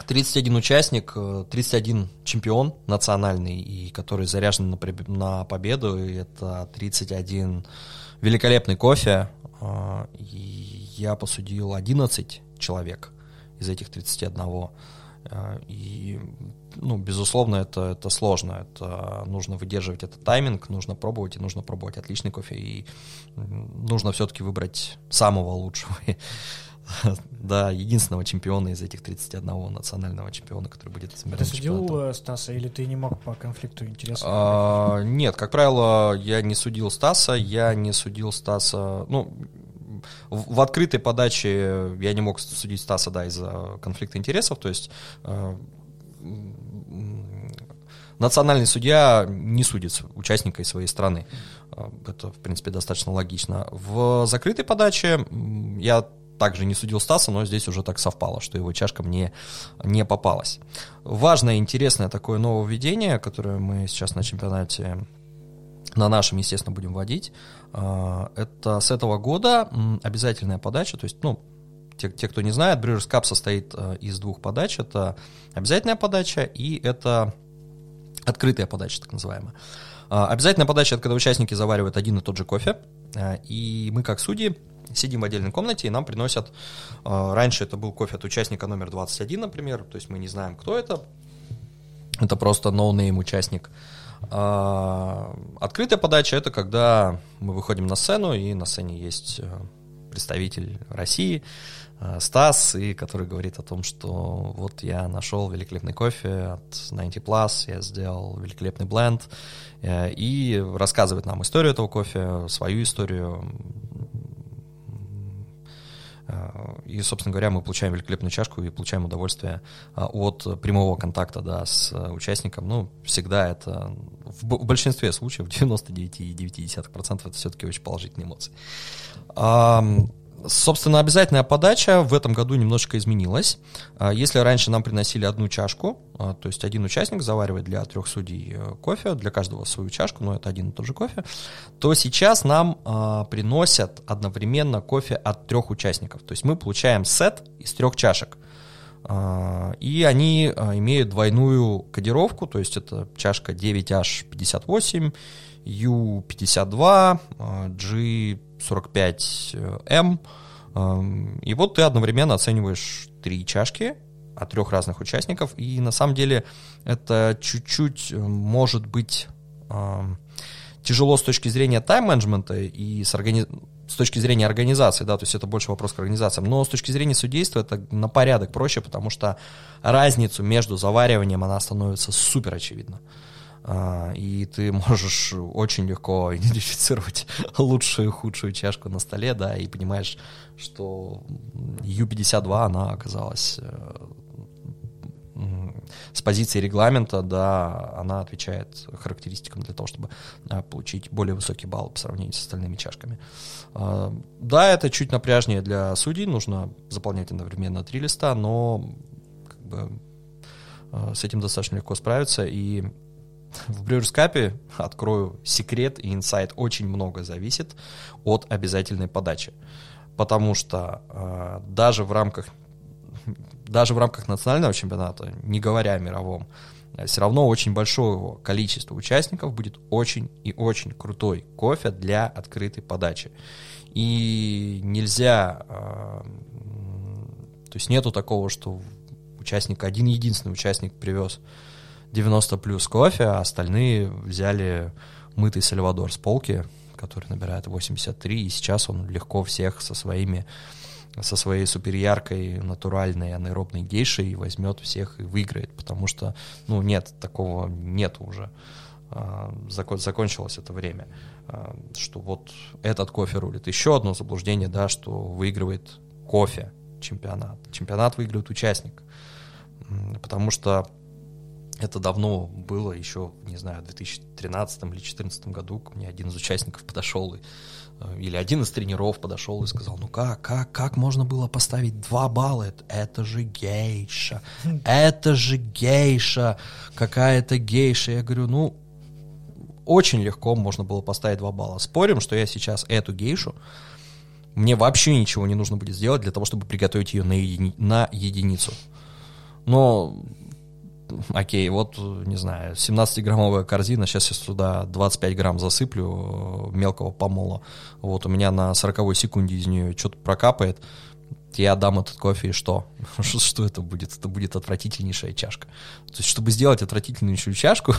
31 участник, э, 31 чемпион национальный, и который заряжен на, на победу, и это 31 великолепный кофе, а, и я посудил 11 человек из этих 31. А, И, ну, безусловно, это, это сложно. Это нужно выдерживать этот тайминг, нужно пробовать, и нужно пробовать отличный кофе. И нужно все-таки выбрать самого лучшего. Да, единственного чемпиона из этих 31 национального чемпиона, который будет Ты мировым судил чемпионатом. э, Стаса или ты не мог по конфликту интересов? А, Нет, как правило, я не судил Стаса, я не судил Стаса, ну, в, в открытой подаче я не мог судить Стаса, да, из-за конфликта интересов, то есть э, национальный судья не судит участника из своей страны. Э, Это, в принципе, достаточно логично. В закрытой подаче я также не судил Стаса, но здесь уже так совпало, что его чашка мне не попалась. Важное, интересное такое нововведение, которое мы сейчас на чемпионате на нашем, естественно, будем вводить. А, это с этого года обязательная подача, то есть, ну, те, те, кто не знает, Brewers Cup состоит а, из двух подач. Это обязательная подача и это открытая подача, так называемая. А, обязательная подача — это когда участники заваривают один и тот же кофе, и мы, как судьи, сидим в отдельной комнате, и нам приносят... Раньше это был кофе от участника номер 21, например, то есть мы не знаем, кто это. Это просто no-name участник. А, открытая подача это когда мы выходим на сцену, и на сцене есть э, представитель России, э, Стас, и который говорит о том, что вот я нашел великолепный кофе от 90 Plus, я сделал великолепный бленд, э, и рассказывает нам историю этого кофе, свою историю, Э, и, собственно говоря, мы получаем великолепную чашку и получаем удовольствие э, от прямого контакта да, с э, участником. Ну, всегда это, в большинстве случаев, 99,9% это все-таки очень положительные эмоции. Собственно, обязательная подача в этом году немножечко изменилась. А, если раньше нам приносили одну чашку, а, то есть один участник заваривает для трех судей э, кофе, для каждого свою чашку, но это один и тот же кофе, то сейчас нам а, приносят одновременно кофе от трех участников. То есть мы получаем сет из трех чашек. И они имеют двойную кодировку, то есть это чашка 9H58, U52, G45M. И вот ты одновременно оцениваешь три чашки от трех разных участников. И на самом деле это чуть-чуть э, может быть тяжело с точки зрения тайм-менеджмента и с, органи... с точки зрения организации, да, то есть это больше вопрос к организациям, но с точки зрения судейства это на порядок проще, потому что разницу между завариванием она становится супер очевидна. А, и ты можешь очень легко идентифицировать лучшую и худшую чашку на столе, да, и понимаешь, что U52, она оказалась э, с позиции регламента, да, она отвечает характеристикам для того, чтобы а, получить более высокий балл по сравнению с остальными чашками. А, да, это чуть напряжнее для судей, нужно заполнять одновременно три листа, но как бы, с этим достаточно легко справиться, и в Brewers Cup, открою секрет и инсайт, очень много зависит от обязательной подачи. Потому что э, даже в рамках даже в рамках национального чемпионата, не говоря о мировом, все равно очень большое количество участников будет очень и очень крутой кофе для открытой подачи. И нельзя, э, то есть нету такого, что участник, один единственный участник привез 90 плюс кофе, а остальные взяли мытый Сальвадор с полки, который набирает 83, и сейчас он легко всех со своими со своей суперяркой натуральной анаэробной гейшей возьмет всех и выиграет, потому что, ну, нет, такого нет уже. А, закон, закончилось это время, а, что вот этот кофе рулит. Еще одно заблуждение, да, что выигрывает кофе чемпионат. Чемпионат выигрывает участник, потому что это давно было, еще, не знаю, в 2013 или 2014 году ко мне один из участников подошел, и, э, или один из тренеров подошел и сказал, ну как, как, как можно было поставить два балла? Это, же гейша, это же гейша, какая-то гейша. Я говорю, ну, очень легко можно было поставить два балла. Спорим, что я сейчас эту гейшу, мне вообще ничего не нужно будет сделать для того, чтобы приготовить ее на, едини- на единицу. Но окей, вот, не знаю, 17-граммовая корзина, сейчас я сюда 25 грамм засыплю э, мелкого помола, вот, у меня на 40 секунде из нее что-то прокапает, я дам этот кофе, и что? что это будет? Это будет отвратительнейшая чашка. То есть, чтобы сделать отвратительнейшую чашку,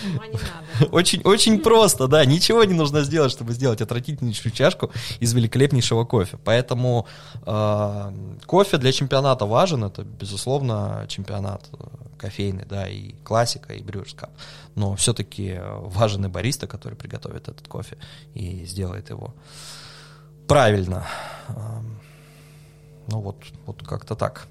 очень, очень просто, да, ничего не нужно сделать, чтобы сделать отвратительнейшую чашку из великолепнейшего кофе. Поэтому э, кофе для чемпионата важен, это, безусловно, чемпионат э, кофейный, да, и классика, и Cup. Но все-таки важен и бариста, который приготовит этот кофе и сделает его правильно. Ну вот, вот как-то так.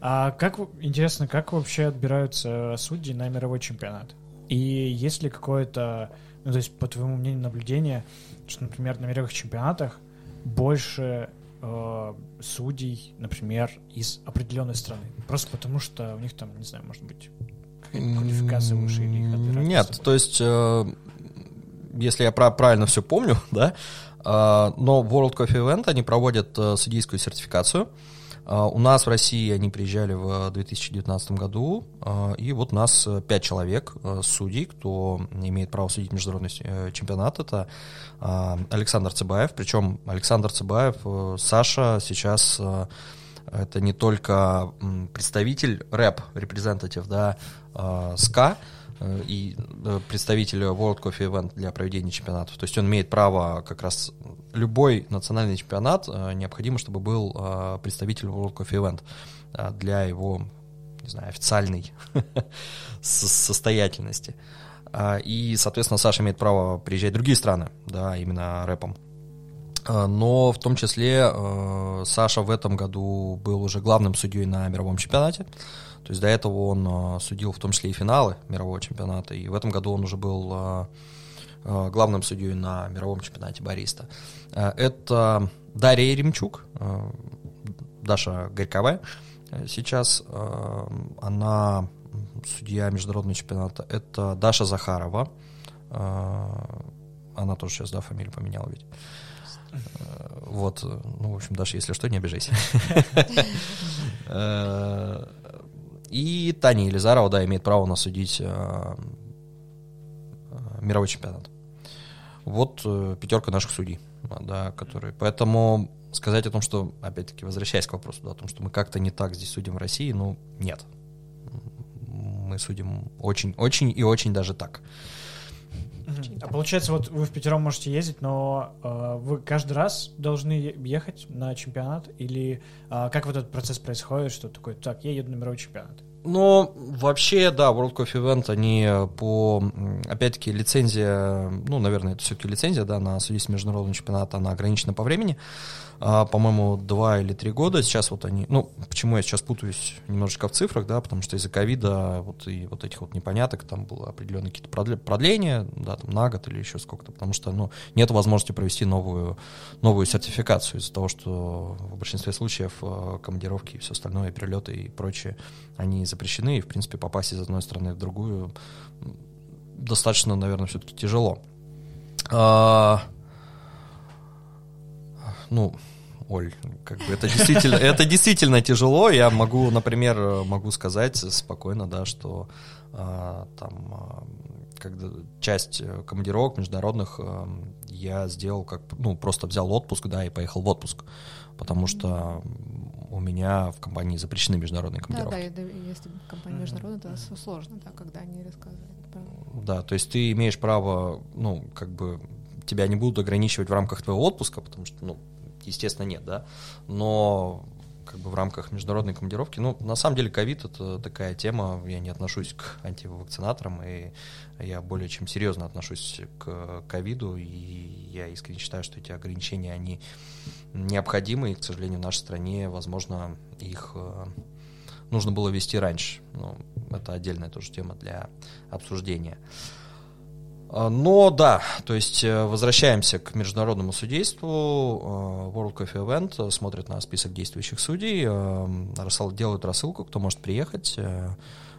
А как, интересно, как вообще отбираются судьи на мировой чемпионат? И есть ли какое-то, ну, то есть, по твоему мнению, наблюдение, что, например, на мировых чемпионатах больше э, судей, например, из определенной страны? Просто потому что у них там, не знаю, может быть, квалификация выше или их Нет, то есть, э, если я правильно все помню, да, но World Coffee Event, они проводят э, судейскую сертификацию, у нас в России они приезжали в 2019 году, и вот у нас пять человек судей, кто имеет право судить международный чемпионат. Это Александр Цыбаев, причем Александр Цыбаев, Саша сейчас это не только представитель рэп, репрезентатив, да, а, СКА, э, и э, представитель World Coffee Event для проведения чемпионатов. То есть он имеет право как раз любой национальный чемпионат э, необходимо, чтобы был представитель World Coffee Event для его, не знаю, официальной состоятельности. И, соответственно, Саша имеет право приезжать в другие страны, да, именно рэпом. Но в том числе э, Саша в этом году был уже главным судьей на мировом чемпионате. То есть до этого он э, судил в том числе и финалы мирового чемпионата. И в этом году он уже был э, главным судьей на мировом чемпионате бариста. Это Дарья Еремчук, Даша Горьковая. Сейчас она судья международного чемпионата. Это Даша Захарова. Она тоже сейчас, да, фамилию поменяла ведь. Вот, ну, в общем, даже если что, не обижайся. Э, и Таня Елизарова, да, имеет право насудить э, э, мировой чемпионат. Вот пятерка наших судей, да, которые... Поэтому сказать о том, что, опять-таки, возвращаясь к вопросу, да, о том, что мы как-то не так здесь судим в России, ну, нет. Мы судим очень, очень и очень даже так. А получается, вот вы в пятером можете ездить, но э, вы каждый раз должны ехать на чемпионат? Или э, как вот этот процесс происходит, что такое, так, я еду на мировой чемпионат? Ну, вообще, да, World Coffee Event, они по, опять-таки, лицензия, ну, наверное, это все-таки лицензия, да, на судейство международного чемпионата, она ограничена по времени а, по-моему, два или три года. Сейчас вот они, ну, почему я сейчас путаюсь немножечко в цифрах, да, потому что из-за ковида вот и вот этих вот непоняток там было определенные какие-то продления, да, там на год или еще сколько-то, потому что, ну, нет возможности провести новую, новую сертификацию из-за того, что в большинстве случаев э, командировки и все остальное, перелеты и прочее, они запрещены, и, в принципе, попасть из одной страны в другую достаточно, наверное, все-таки тяжело. А, ну, Оль, как бы это действительно, это действительно тяжело. Я могу, например, могу сказать спокойно, да, что а, там, когда часть командировок международных а, я сделал как, ну, просто взял отпуск, да, и поехал в отпуск, потому что у меня в компании запрещены международные командировки. Да, да, если компания международная, то сложно, да, когда они рассказывают. Да, то есть ты имеешь право, ну, как бы тебя не будут ограничивать в рамках твоего отпуска, потому что, ну, естественно, нет, да, но как бы в рамках международной командировки. Ну, на самом деле, ковид — это такая тема, я не отношусь к антивакцинаторам, и я более чем серьезно отношусь к ковиду, и я искренне считаю, что эти ограничения, они необходимы, и, к сожалению, в нашей стране, возможно, их э, нужно было вести раньше. Ну, это отдельная тоже тема для обсуждения. А, но да, то есть э, возвращаемся к международному судейству. А, World Coffee Event смотрит на список действующих судей, а, делают рассылку, кто может приехать. Э,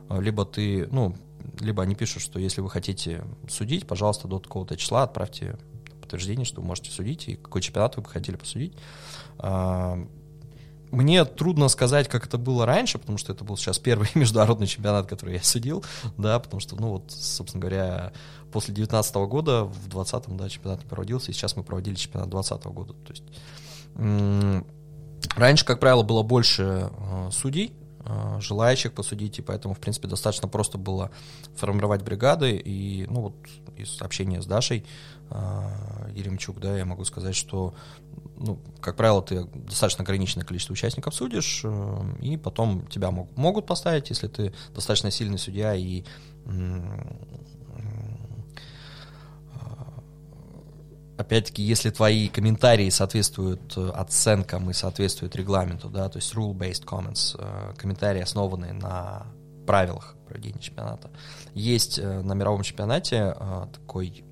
либо ты, ну, либо они пишут, что если вы хотите судить, пожалуйста, до такого-то числа отправьте подтверждение, что вы можете судить, и какой чемпионат вы бы хотели посудить. Мне трудно сказать, как это было раньше, потому что это был сейчас первый международный чемпионат, который я судил, да, потому что, ну вот, собственно говоря, после 2019 года в 2020 да, чемпионат не проводился, и сейчас мы проводили чемпионат 2020 года. То есть раньше, как правило, было больше э, судей, э, желающих посудить, и поэтому, в принципе, достаточно просто было формировать бригады, и, ну, вот, из общения с Дашей э, Еремчук, да, я могу сказать, что, ну, как правило, ты достаточно ограниченное количество участников судишь, э, и потом тебя мог, могут поставить, если ты достаточно сильный судья и опять-таки, если твои комментарии соответствуют э, оценкам и соответствуют регламенту, да, то есть rule-based comments, э, комментарии, основанные на правилах проведения чемпионата. Есть э, на мировом чемпионате такой,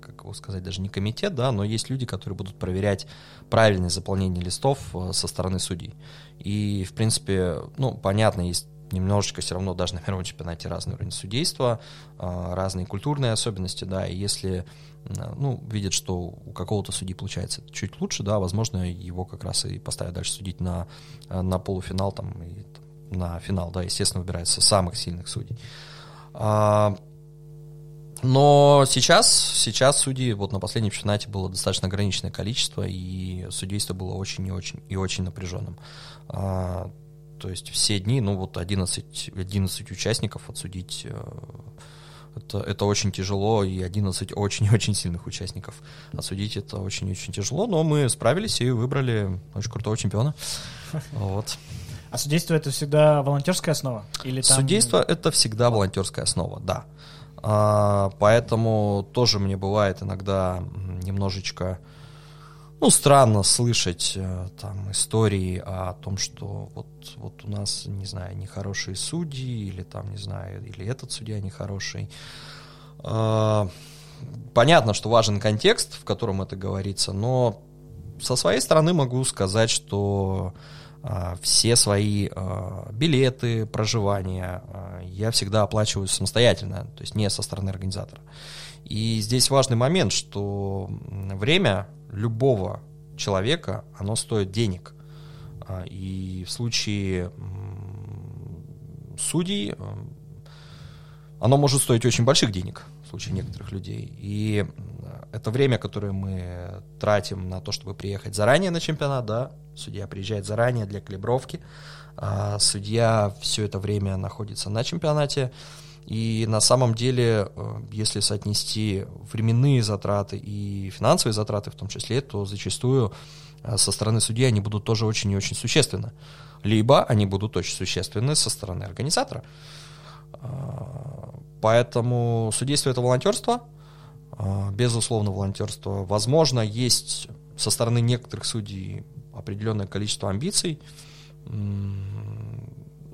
как его сказать, даже не комитет, да, но есть люди, которые будут проверять правильное заполнение листов со стороны судей. И, в принципе, ну, понятно, есть немножечко все равно даже на мировом чемпионате разный уровень судейства, разные культурные особенности, да, и если ну, видят, что у какого-то судьи получается чуть лучше, да, возможно, его как раз и поставят дальше судить на, на полуфинал там, и на финал, да, естественно, выбирается самых сильных судей. А, но сейчас, сейчас судей вот на последнем чемпионате было достаточно ограниченное количество, и судейство было очень и очень и очень напряженным. А, то есть все дни, ну вот 11, 11 участников отсудить э, это, это очень тяжело, и 11 очень-очень сильных участников. Осудить это очень-очень тяжело, но мы справились и выбрали очень крутого чемпиона. Вот. А судейство это всегда волонтерская основа? Или там... Судейство это всегда волонтерская основа, да. А, поэтому тоже мне бывает иногда немножечко ну, странно слышать э, там истории о том, что вот, вот у нас, не знаю, нехорошие судьи, или там, не знаю, или этот судья нехороший. А, понятно, что важен контекст, в котором это говорится, но со своей стороны могу сказать, что а, все свои а, билеты, проживания я всегда оплачиваю самостоятельно, то есть не со стороны организатора. И здесь важный момент, что время любого человека, оно стоит денег. А, и в случае судей оно может стоить очень больших денег в случае некоторых людей. И это время, которое мы тратим на то, чтобы приехать заранее на чемпионат, да, судья приезжает заранее для калибровки, а судья все это время находится на чемпионате, и на самом деле, э, если соотнести временные затраты и финансовые затраты в том числе, то зачастую э, со стороны судьи они будут тоже очень и очень существенны. Либо они будут очень существенны со стороны организатора. Э, поэтому судейство это волонтерство, безусловно, волонтерство. Возможно, есть со стороны некоторых судей определенное количество амбиций,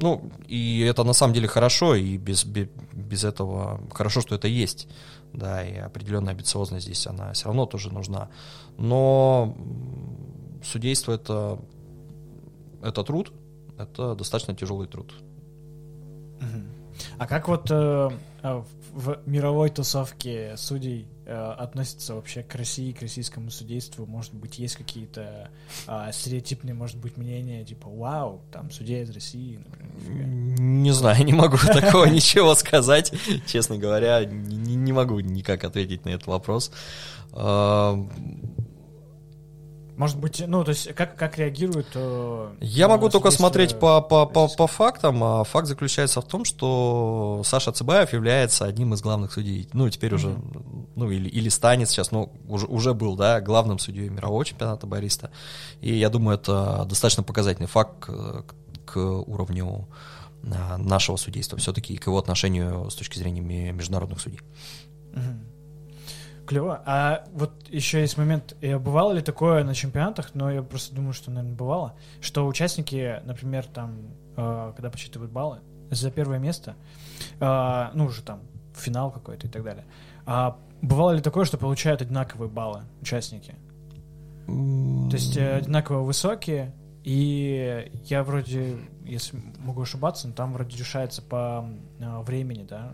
ну, и это на самом деле хорошо, и без, без, без этого хорошо, что это есть. Да, и определенная амбициозность здесь, она все равно тоже нужна. Но судейство это, это труд, это достаточно тяжелый труд. А как вот э, э в мировой тусовке судей э, относятся вообще к России, к российскому судейству? Может быть, есть какие-то э, стереотипные, может быть, мнения, типа, вау, там судья из России, например? Не знаю, не могу такого ничего сказать, честно говоря, не могу никак ответить на этот вопрос. Может быть, ну, то есть, как, как реагируют... Э, Я могу только смотреть по, по, по, по фактам, а факт заключается в том, что Саша Цыбаев является одним из главных судей, ну, теперь mm-hmm. уже, ну, или, или станет сейчас, ну, уже, уже был, да, главным судьей мирового чемпионата бариста, и я думаю, это достаточно показательный факт к, к уровню а, нашего судейства, все-таки к его отношению с точки зрения международных судей. Mm-hmm. Клево. А вот еще есть момент, и бывало ли такое на чемпионатах, но я просто думаю, что, наверное, бывало, что участники, например, там, э, когда подсчитывают баллы за первое место, э, ну, уже там, финал какой-то и так далее, а бывало ли такое, что получают одинаковые баллы участники? То есть э, одинаково высокие, и я вроде, если могу ошибаться, но там вроде решается по э, времени, да?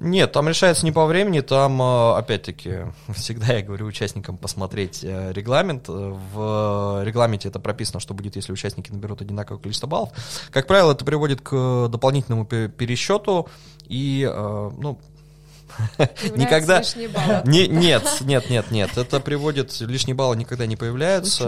Нет, там решается не по времени, там, э, опять-таки, всегда я говорю участникам посмотреть э, регламент. В регламенте это прописано, что будет, если участники наберут одинаковое количество баллов. Как правило, это приводит к дополнительному пересчету и, э, ну, никогда... Не, нет, нет, нет, нет. Это приводит... Лишние баллы никогда не появляются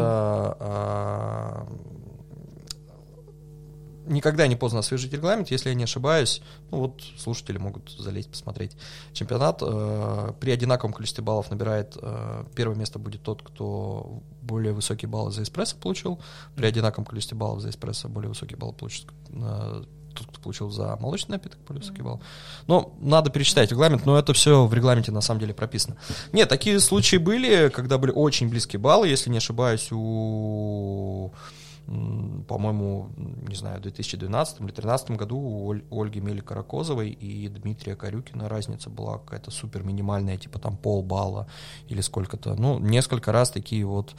никогда не поздно освежить регламент, если я не ошибаюсь. Ну вот слушатели могут залезть, посмотреть. Чемпионат э, при одинаковом количестве баллов набирает, э, первое место будет тот, кто более высокие баллы за эспрессо получил. При одинаковом количестве баллов за эспрессо более высокие баллы получит э, тот, кто получил за молочный напиток более высокий балл. Но надо перечитать регламент, но это все в регламенте на самом деле прописано. Нет, такие случаи были, когда были очень близкие баллы, если не ошибаюсь, у по-моему, не знаю, в 2012 или 2013 году у, Оль, у Ольги Мели Каракозовой и Дмитрия Корюкина разница была какая-то супер минимальная, типа там полбалла или сколько-то. Ну, несколько раз такие вот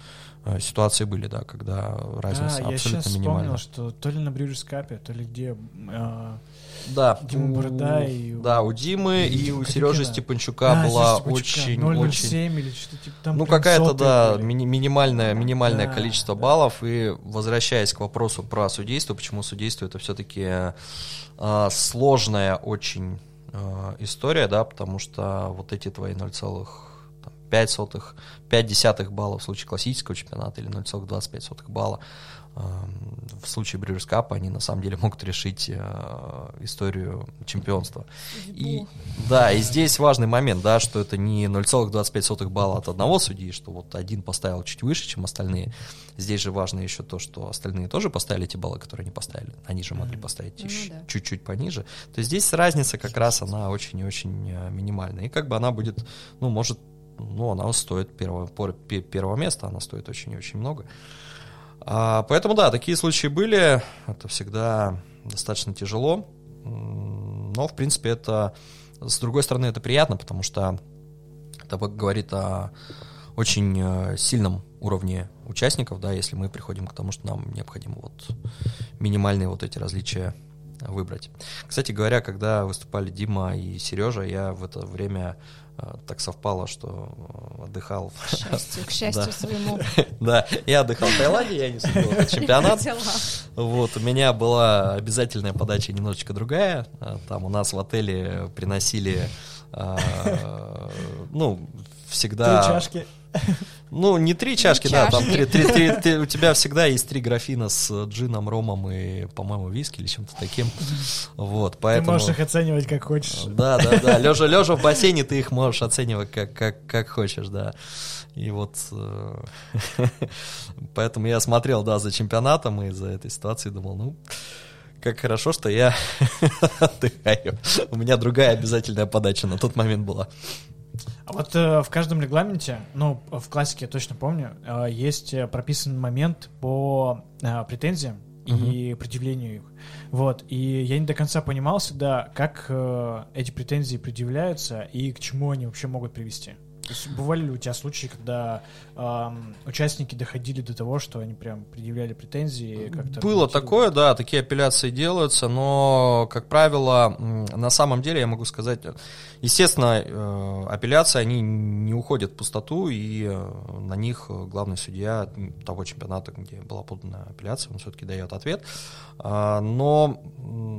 ситуации были, да, когда разница да, абсолютно я минимальная. вспомнил, что то ли на Брюджес Капе, то ли где э, Да, Дима Борода и у- да, у Димы и у Сережи. Степанчука Да, была Степанчука, очень, 007 очень или что-то типа там ну, какая-то, да, были. мини- минимальное, минимальное Да, количество да. баллов. И возвращаясь к вопросу про судейство, почему судейство это все-таки сложная очень э, история, да, потому что вот эти твои 0,5 сотых, 5 десятых балла в случае классического чемпионата или 0,25 сотых балла э, в случае Брюерс Капа они на самом деле могут решить э, историю чемпионства. И, да, и здесь важный момент, да, что это не 0,25 балла от одного судьи, что вот один поставил чуть выше, чем остальные. Здесь же важно еще то, что остальные тоже поставили те баллы, которые они поставили. Они же могли поставить Ну да. чуть-чуть пониже. То есть здесь разница как раз она очень и очень э, минимальная. И как бы она будет, ну, может, ну, она стоит первого, первого места, она стоит очень и очень много. А, поэтому, да, такие случаи были. Это всегда достаточно тяжело. Но, в принципе, это, с другой стороны, это приятно, потому что это говорит о очень э, сильном уровне участников, да, если мы приходим к тому, что нам необходимо вот минимальные вот эти различия выбрать. Кстати говоря, когда выступали Дима и Сережа, я в это время так совпало, что э, отдыхал. К счастью, к счастью Да. своему. Да, я отдыхал в Таиланде, я не судил этот чемпионат. Вот, у меня была обязательная подача немножечко другая. А, Там у нас в отеле приносили, ну, всегда... Три чашки. Ну, не три чашки, да, там чашки. три, три- три- три- у тебя всегда есть три графина с джином, ромом и, по-моему, виски или чем-то таким. Вот, Ты поэтому... можешь их оценивать как хочешь. Да, да, да. Лежа, лежа в бассейне, ты их можешь оценивать как, как, как хочешь, да. И вот э, поэтому я смотрел, да, за чемпионатом и за этой ситуацией думал, ну, как хорошо, что я отдыхаю. У меня другая обязательная подача на тот момент была. А вот э, в каждом регламенте, ну, в классике я точно помню, э, есть э, прописан момент по э, претензиям и предъявлению их. Вот. И я не до конца понимал всегда, как э, эти претензии предъявляются и к чему они вообще могут привести. Бывали ли у тебя случаи, когда эм, участники доходили до того, что они прям предъявляли претензии? как-то Было такое, да, такие апелляции делаются, но, как правило, на самом деле я могу сказать, естественно, э, апелляции, они не уходят в пустоту, и э, на них э, главный судья того чемпионата, где была подана апелляция, он все-таки дает ответ. А, Но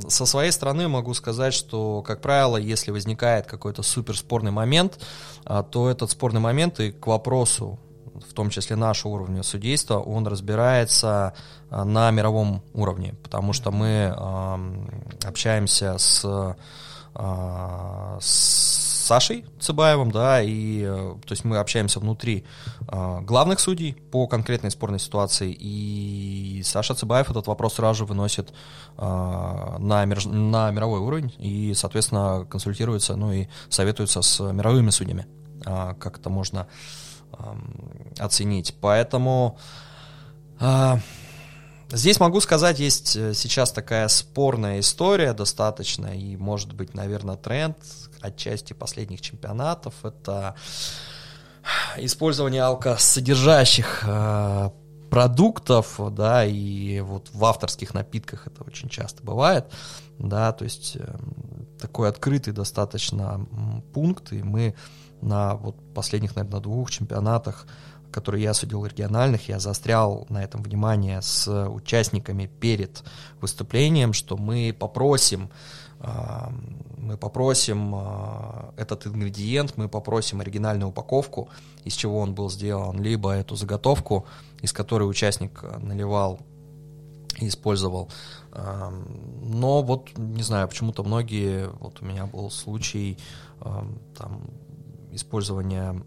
со своей стороны могу сказать, что, как правило, если возникает какой-то суперспорный момент, а, то этот спорный момент и к вопросу в том числе нашего уровня судейства, он разбирается а, на мировом уровне, потому что мы ам, общаемся с, а, с Сашей Цыбаевым, да, и э, то есть мы общаемся внутри а, главных судей по конкретной спорной ситуации, и Саша Цыбаев этот вопрос сразу же выносит а, на, мир- на мировой уровень и, соответственно, консультируется, ну и советуется с мировыми судьями, а, как это можно оценить. Поэтому а, здесь могу сказать, есть э, сейчас такая спорная история достаточно, и может быть, наверное, тренд отчасти последних чемпионатов. Это использование алкосодержащих э, продуктов, да, и вот в авторских напитках это очень часто бывает, да, то есть э, такой открытый достаточно пункт, и мы на вот последних, наверное, двух чемпионатах, которые я судил региональных, я заострял на этом внимание с участниками перед выступлением, что мы попросим а, мы попросим а, этот ингредиент, мы попросим оригинальную упаковку, из чего он был сделан, либо эту заготовку, из которой участник наливал и использовал. А, Но вот, не знаю, почему-то многие, вот у меня был случай там использования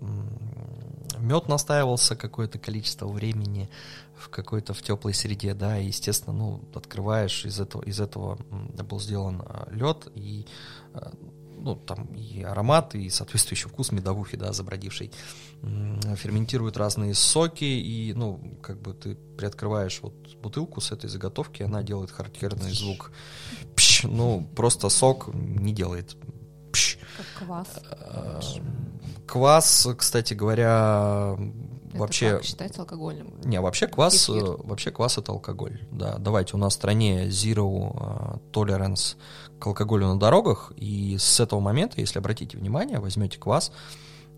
мед настаивался какое-то количество времени в какой-то в теплой среде, да, и, естественно, ну, открываешь, из этого, из этого был сделан лед, и, э, ну, там и аромат, и соответствующий вкус медовухи, да, забродивший, ферментируют разные соки, и, ну, как бы ты приоткрываешь вот бутылку с этой заготовки, она делает характерный звук. Пш, ну, просто сок не делает. Квас. Квас, кстати говоря, Это вообще... как считается алкогольным? Не, вообще квас, Кефир. э, вообще квас это алкоголь. Да, давайте, у нас в стране zero э, tolerance к алкоголю на дорогах, и с этого момента, если обратите внимание, возьмете квас,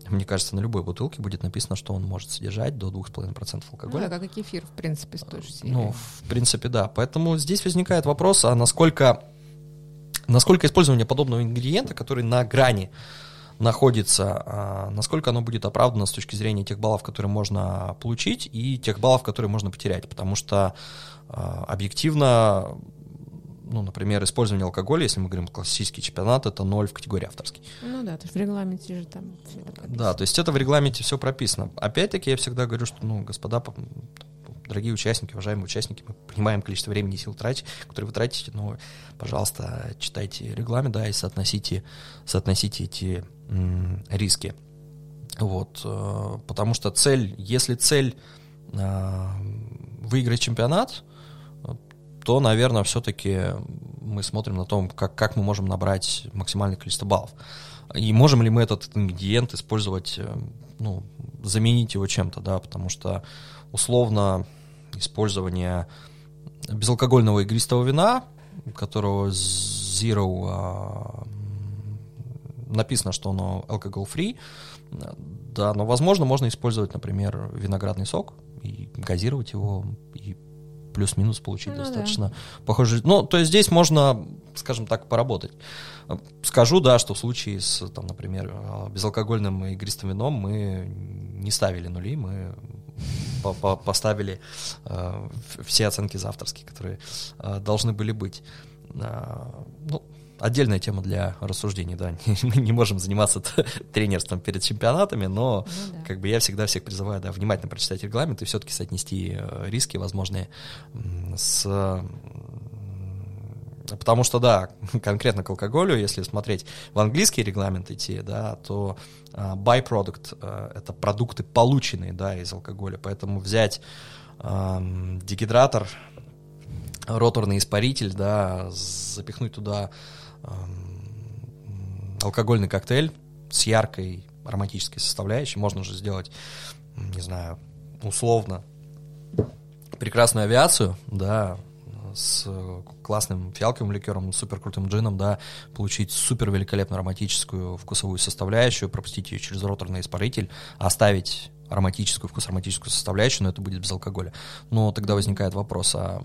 мне кажется, на любой бутылке будет написано, что он может содержать до 2,5% Ну, алкоголя. да, как и кефир, в принципе, с той же серии. Ну, в принципе, да. Поэтому здесь возникает вопрос, а насколько, насколько использование подобного ингредиента, который на грани находится, а, насколько оно будет оправдано с точки зрения тех баллов, которые можно получить, и тех баллов, которые можно потерять. Потому что а, объективно, ну, например, использование алкоголя, если мы говорим классический чемпионат, это ноль в категории авторский. Ну да, то есть в регламенте же там всё это прописано. Да, то есть это в регламенте все прописано. Опять-таки я всегда говорю, что, ну, господа, дорогие участники, уважаемые участники, мы понимаем количество времени и сил тратить, которые вы тратите, но, пожалуйста, читайте регламент, да, и соотносите, соотносите эти м, риски. Вот, э, потому что цель, если цель э, выиграть чемпионат, то, наверное, все-таки мы смотрим на том, как, как мы можем набрать максимальное количество баллов. И можем ли мы этот ингредиент использовать, э, ну, заменить его чем-то, да, потому что условно использование безалкогольного игристого вина, которого zero а, написано, что оно alcohol free, да, но возможно можно использовать, например, виноградный сок и газировать его и плюс-минус получить Ну да. достаточно похоже. Ну, то есть здесь можно, скажем так, поработать. Скажу, да, что в случае с, там, например, э, безалкогольным игристым вином мы не ставили нули, мы поставили э, все оценки за авторские, которые э, должны были быть. А, ну, отдельная тема для рассуждений, да. Мы не можем заниматься тренерством перед чемпионатами, но Ну да. как бы я всегда всех призываю, да, внимательно прочитать регламент и все-таки соотнести э, риски возможные с Потому что, да, конкретно к алкоголю, если смотреть в английский регламент идти, да, то а, byproduct а, это продукты, полученные, да, из алкоголя. Поэтому взять ам, дегидратор, роторный испаритель, да, запихнуть туда алкогольный коктейль с яркой ароматической составляющей, можно уже сделать, не знаю, условно прекрасную авиацию, да, с э, классным фиалковым ликером, супер крутым джином, да, получить супер великолепную ароматическую вкусовую составляющую, пропустить ее через роторный испаритель, оставить ароматическую, вкус ароматическую составляющую, но это будет без алкоголя. Но тогда возникает вопрос, а,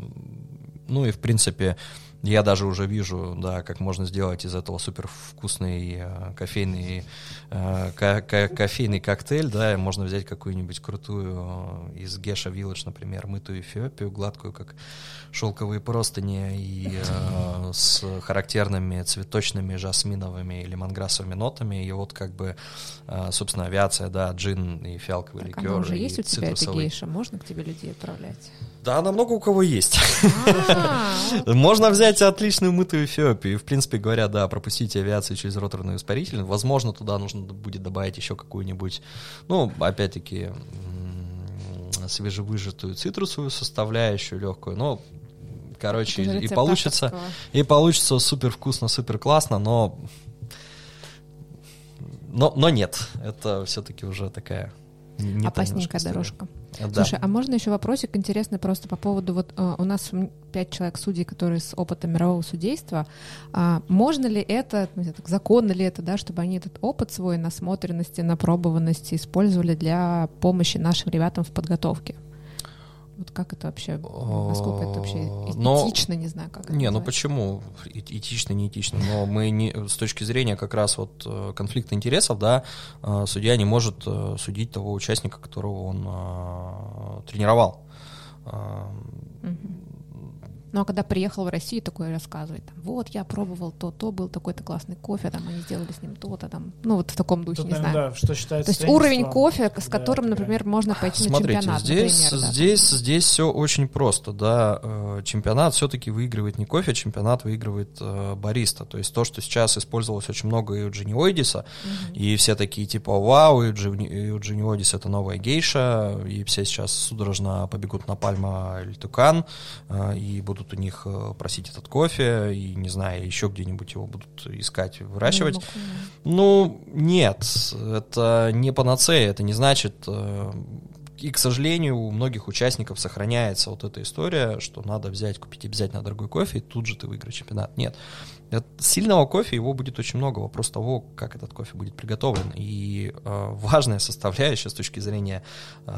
ну и в принципе, я даже уже вижу, да, как можно сделать из этого супер вкусный э, кофейный, э, ко- ко- кофейный коктейль, да, можно взять какую-нибудь крутую э, из Геша Village, например, мытую эфиопию, гладкую, как шелковые простыни, и э, с характерными цветочными, жасминовыми и лемонграссовыми нотами, и вот как бы, э, собственно, авиация, да, джин и фиалковый Так, ликер, уже есть у тебя, эта гейша? Можно к тебе людей отправлять? Да, она много у кого есть. А, Можно взять отличную мытую Эфиопию. В принципе говоря, да, пропустить авиацию через роторный испаритель. Возможно, туда нужно будет добавить еще какую-нибудь, ну, опять-таки, свежевыжатую цитрусовую составляющую легкую. Ну, короче, и получится, авторского. и получится супер вкусно, супер классно, но, но, но нет, это все-таки уже такая не- Опасненькая дорожка. Да. Слушай, а можно еще вопросик интересный просто по поводу вот э, у нас пять человек судей, которые с опытом мирового судейства. А, можно ли это, законно ли это, да, чтобы они этот опыт свой насмотренности, напробованности использовали для помощи нашим ребятам в подготовке? Вот как это вообще, насколько это вообще но- этично, не знаю, как это Не, ну назвать. почему? И- Этично, не этично. Но мы не, с точки зрения как раз вот э, конфликта интересов, да, э, судья не может э, судить того участника, которого он тренировал. Мгм. Ну а когда приехал в Россию, такое рассказывает, там, вот я пробовал то, то, был такой-то классный кофе, там они сделали с ним то-то, там, ну вот в таком духе, Тут, не наверное, знаю. да, что считается То есть уровень кофе, с Да, которым, да. например, можно пойти на Смотрите, чемпионат, здесь, например, да. здесь, здесь все очень просто, да. Э, Чемпионат все-таки выигрывает не кофе, чемпионат выигрывает э, бариста. То есть то, что сейчас использовалось очень много и у Джинни Ойдиса, и все такие типа вау, и у Джинни, и у Джинни Ойдис это новая гейша, и все сейчас судорожно побегут на Пальма или Тукан, э, и будут у них э, просить этот кофе, и не знаю, еще где-нибудь его будут искать, выращивать. Ну. Ну, нет, это не панацея, это не значит... э, И, к сожалению, у многих участников сохраняется вот эта история, что надо взять, купить обязательно дорогой кофе, и тут же ты выиграешь чемпионат. Нет. От сильного кофе его будет очень много. Вопрос того, как этот кофе будет приготовлен. И э, важная составляющая с точки зрения э,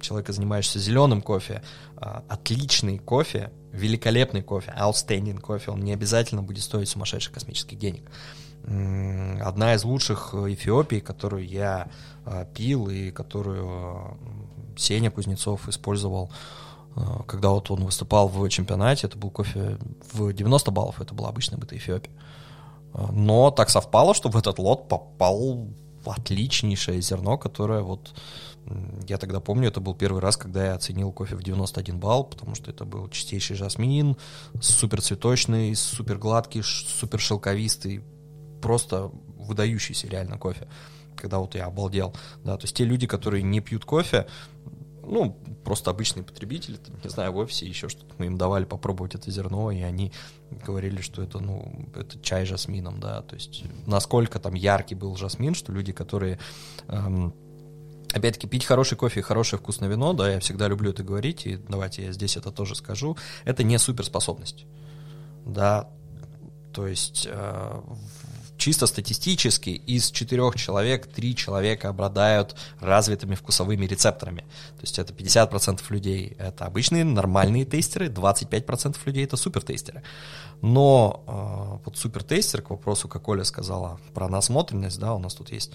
человека, занимающегося зеленым кофе, э, отличный кофе, великолепный кофе, outstanding кофе, он не обязательно будет стоить сумасшедших космических денег. Одна из лучших Эфиопий, которую я э, пил и которую э, Сеня Кузнецов использовал, э, когда вот он выступал в чемпионате, это был кофе в 90 баллов, это была обычная быта Эфиопия. Э, Но так совпало, что в этот лот попал отличнейшее зерно, которое вот я тогда помню, это был первый раз, когда я оценил кофе в 91 балл, потому что это был чистейший жасмин, супер цветочный, супер гладкий, супер шелковистый, просто выдающийся реально кофе, когда вот я обалдел, да, то есть те люди, которые не пьют кофе, ну, просто обычные потребители, там, не знаю, в офисе еще что-то, мы им давали попробовать это зерно, и они говорили, что это, ну, это чай с жасмином, да, то есть насколько там яркий был жасмин, что люди, которые эм, Опять-таки, пить хороший кофе и хорошее вкусное вино, да, я всегда люблю это говорить, и давайте я здесь это тоже скажу, это не суперспособность, да, то есть э, чисто статистически из четырех человек три человека обладают развитыми вкусовыми рецепторами. То есть это 50% людей это обычные нормальные тестеры, 25% людей это супертестеры. Но э, вот супертестер, к вопросу, как Оля сказала про насмотренность, да, у нас тут есть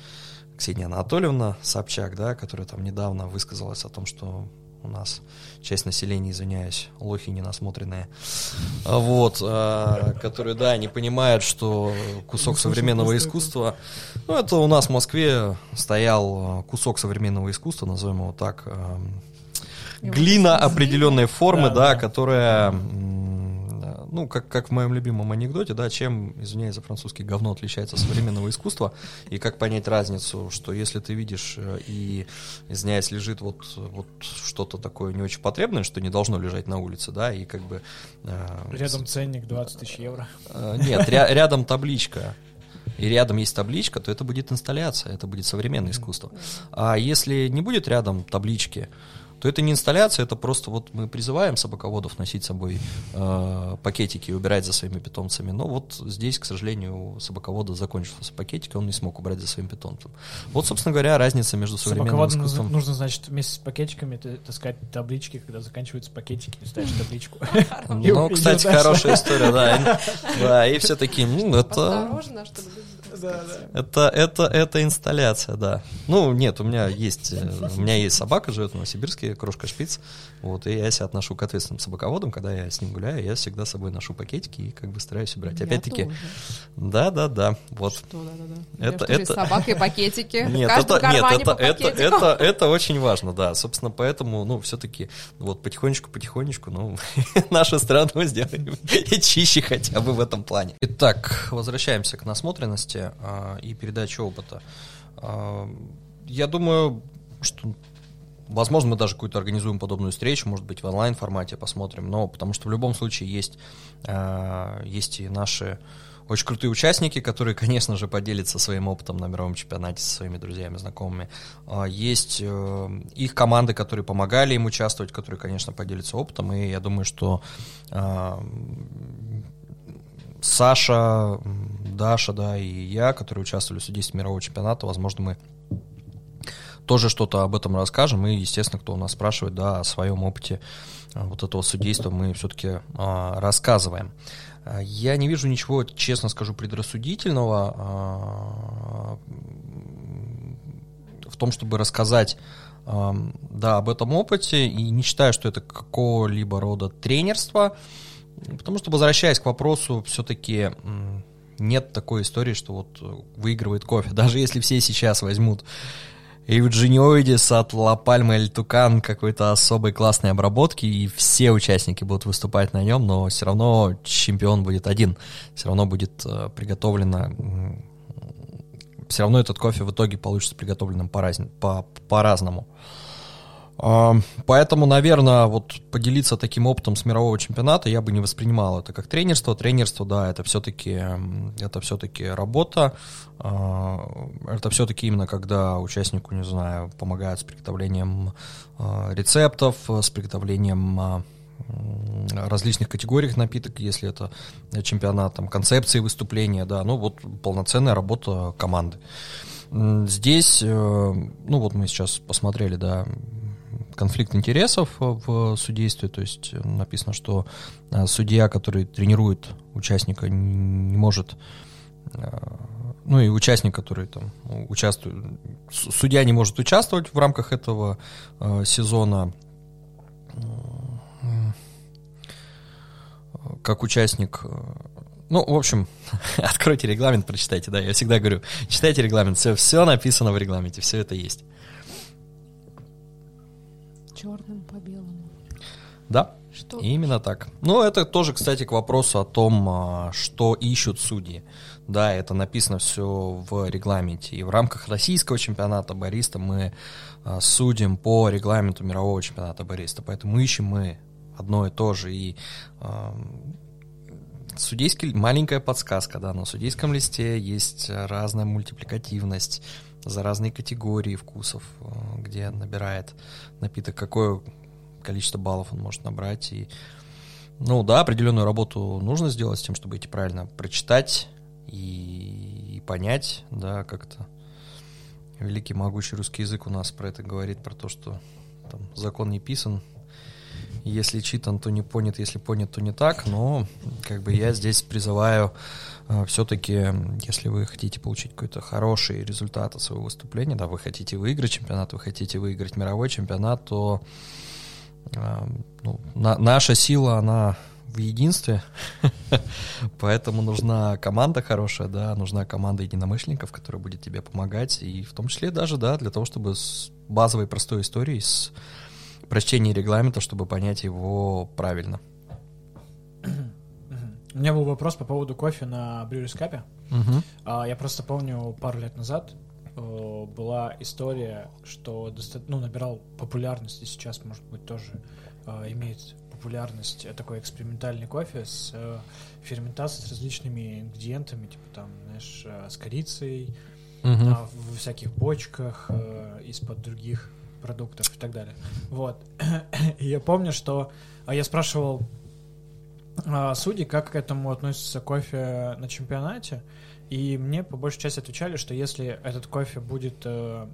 Ксения Анатольевна Собчак, да, которая там недавно высказалась о том, что у нас часть населения, извиняюсь, лохи ненасмотренные, А вот, а, которые, да, не понимают, что кусок современного искусства, ну, это у нас в Москве стоял а, кусок современного искусства, назовем его так, глина определенной формы, Да, которая, ну, как, как в моем любимом анекдоте, да, чем, извиняюсь за французский, говно отличается от современного искусства, и как понять разницу, что если ты видишь э, и, извиняюсь, лежит вот, вот что-то такое не очень потребное, что не должно лежать на улице, да, и как бы... э, Рядом ценник 20 тысяч евро. Э, Нет, ря- рядом табличка. И рядом есть табличка, то это будет инсталляция, это будет современное искусство. А если не будет рядом таблички, то это не инсталляция, это просто вот мы призываем собаководов носить с собой э, пакетики и убирать за своими питомцами. Но вот здесь, к сожалению, у собаковода закончился пакетик, и он не смог убрать за своим питомцем. Вот, собственно говоря, разница между современным Собаководу искусством. нужно, значит, вместе с пакетиками таскать таблички, когда заканчиваются пакетики, ты ставишь табличку. И Ну, кстати, хорошая история, да. Да, и все такие, ну, это... Да. Это, это, это инсталляция, да. Ну, нет, у меня есть, э, у меня есть собака, живет в Новосибирске, крошка шпиц. Вот, и я себя отношу к ответственным собаководам, когда я с ним гуляю, я всегда с собой ношу пакетики и как бы стараюсь убирать. Опять-таки, тоже. да, да, да, вот. Что, да-да-да. Это- это- с собакой пакетики. Нет, это, нет, это, это, это, это очень важно, да. Собственно, поэтому, ну, все-таки, вот потихонечку, потихонечку, ну, нашу страну сделаем чище хотя бы в этом плане. Итак, возвращаемся к насмотренности а, и передаче опыта. А, я думаю, что Возможно, мы даже какую-то организуем подобную встречу, может быть, в онлайн-формате посмотрим, но потому что в любом случае есть, э, есть и наши очень крутые участники, которые, конечно же, поделятся своим опытом на мировом чемпионате со своими друзьями, знакомыми. А, Есть э, их команды, которые помогали им участвовать, которые, конечно, поделятся опытом, и я думаю, что э, Саша, Даша, да, и я, которые участвовали в судействе мирового чемпионата, возможно, мы тоже что-то об этом расскажем. И, естественно, кто у нас спрашивает, да, о своем опыте а, вот этого судейства мы все-таки а, рассказываем. Я не вижу ничего, честно скажу, предрассудительного а, в том, чтобы рассказать да, об этом опыте и не считаю, что это какого-либо рода тренерство, потому что, возвращаясь к вопросу, все-таки нет такой истории, что вот выигрывает кофе. Даже если все сейчас возьмут Евгениоидис от Ла Пальма или Тукан какой-то особой классной обработки, и все участники будут выступать на нем, но все равно чемпион будет один. Все равно будет э, приготовлено... Все равно этот кофе в итоге получится приготовленным по-разному. По, по-разному. Поэтому, наверное, вот поделиться таким опытом с мирового чемпионата я бы не воспринимал это как тренерство. Тренерство, да, это все-таки это все-таки работа. А, это все-таки именно когда участнику, не знаю, помогают с приготовлением а, рецептов, с приготовлением а, различных категориях напиток, если это чемпионат, там, концепции выступления, да, ну вот полноценная работа команды. Здесь, э, ну вот мы сейчас посмотрели, да, конфликт интересов в судействе, то есть написано, что э, судья, который тренирует участника, не может э, ну и участник, который там участвует, судья не может участвовать в рамках этого э, сезона как участник. Ну, в общем, откройте регламент, прочитайте, да, я всегда говорю, читайте регламент, все, все написано в регламенте, все это есть Да, что? именно так. Ну, это тоже, кстати, к вопросу о том, а, что ищут судьи. Да, это написано все в регламенте. И в рамках российского чемпионата бариста мы а, судим по регламенту мирового чемпионата бариста. Поэтому ищем мы одно и то же. И э, судейский маленькая подсказка, да, на судейском листе есть разная мультипликативность за разные категории вкусов, где набирает напиток, какое количество баллов он может набрать. И, ну да, определенную работу нужно сделать с тем, чтобы эти правильно прочитать и, и понять, да, как-то. Великий могучий русский язык у нас про это говорит, про то, что там закон не писан, если читан, то не понят, если понят, то не так, но как бы я здесь призываю а, все-таки, если вы хотите получить какой-то хороший результат от своего выступления, да, вы хотите выиграть чемпионат, вы хотите выиграть мировой чемпионат, то ну, на, наша сила, она в единстве, поэтому нужна команда хорошая, да, нужна команда единомышленников, которая будет тебе помогать, и в том числе даже, да, для того, чтобы с базовой простой историей, с прочтением регламента, чтобы понять его правильно. У меня был вопрос по поводу кофе на Brewers Cup. Угу. Я просто помню, пару лет назад была история, что ну, набирал популярность, и сейчас, может быть, тоже э, имеет популярность такой экспериментальный кофе с э, ферментацией, с различными ингредиентами, типа там, знаешь, с корицей, угу. в всяких бочках, из-под других продуктов и так далее. Вот. И я помню, что а я спрашивал а, судьи, как к этому относится кофе на чемпионате. И мне по большей части отвечали, что если этот кофе будет э,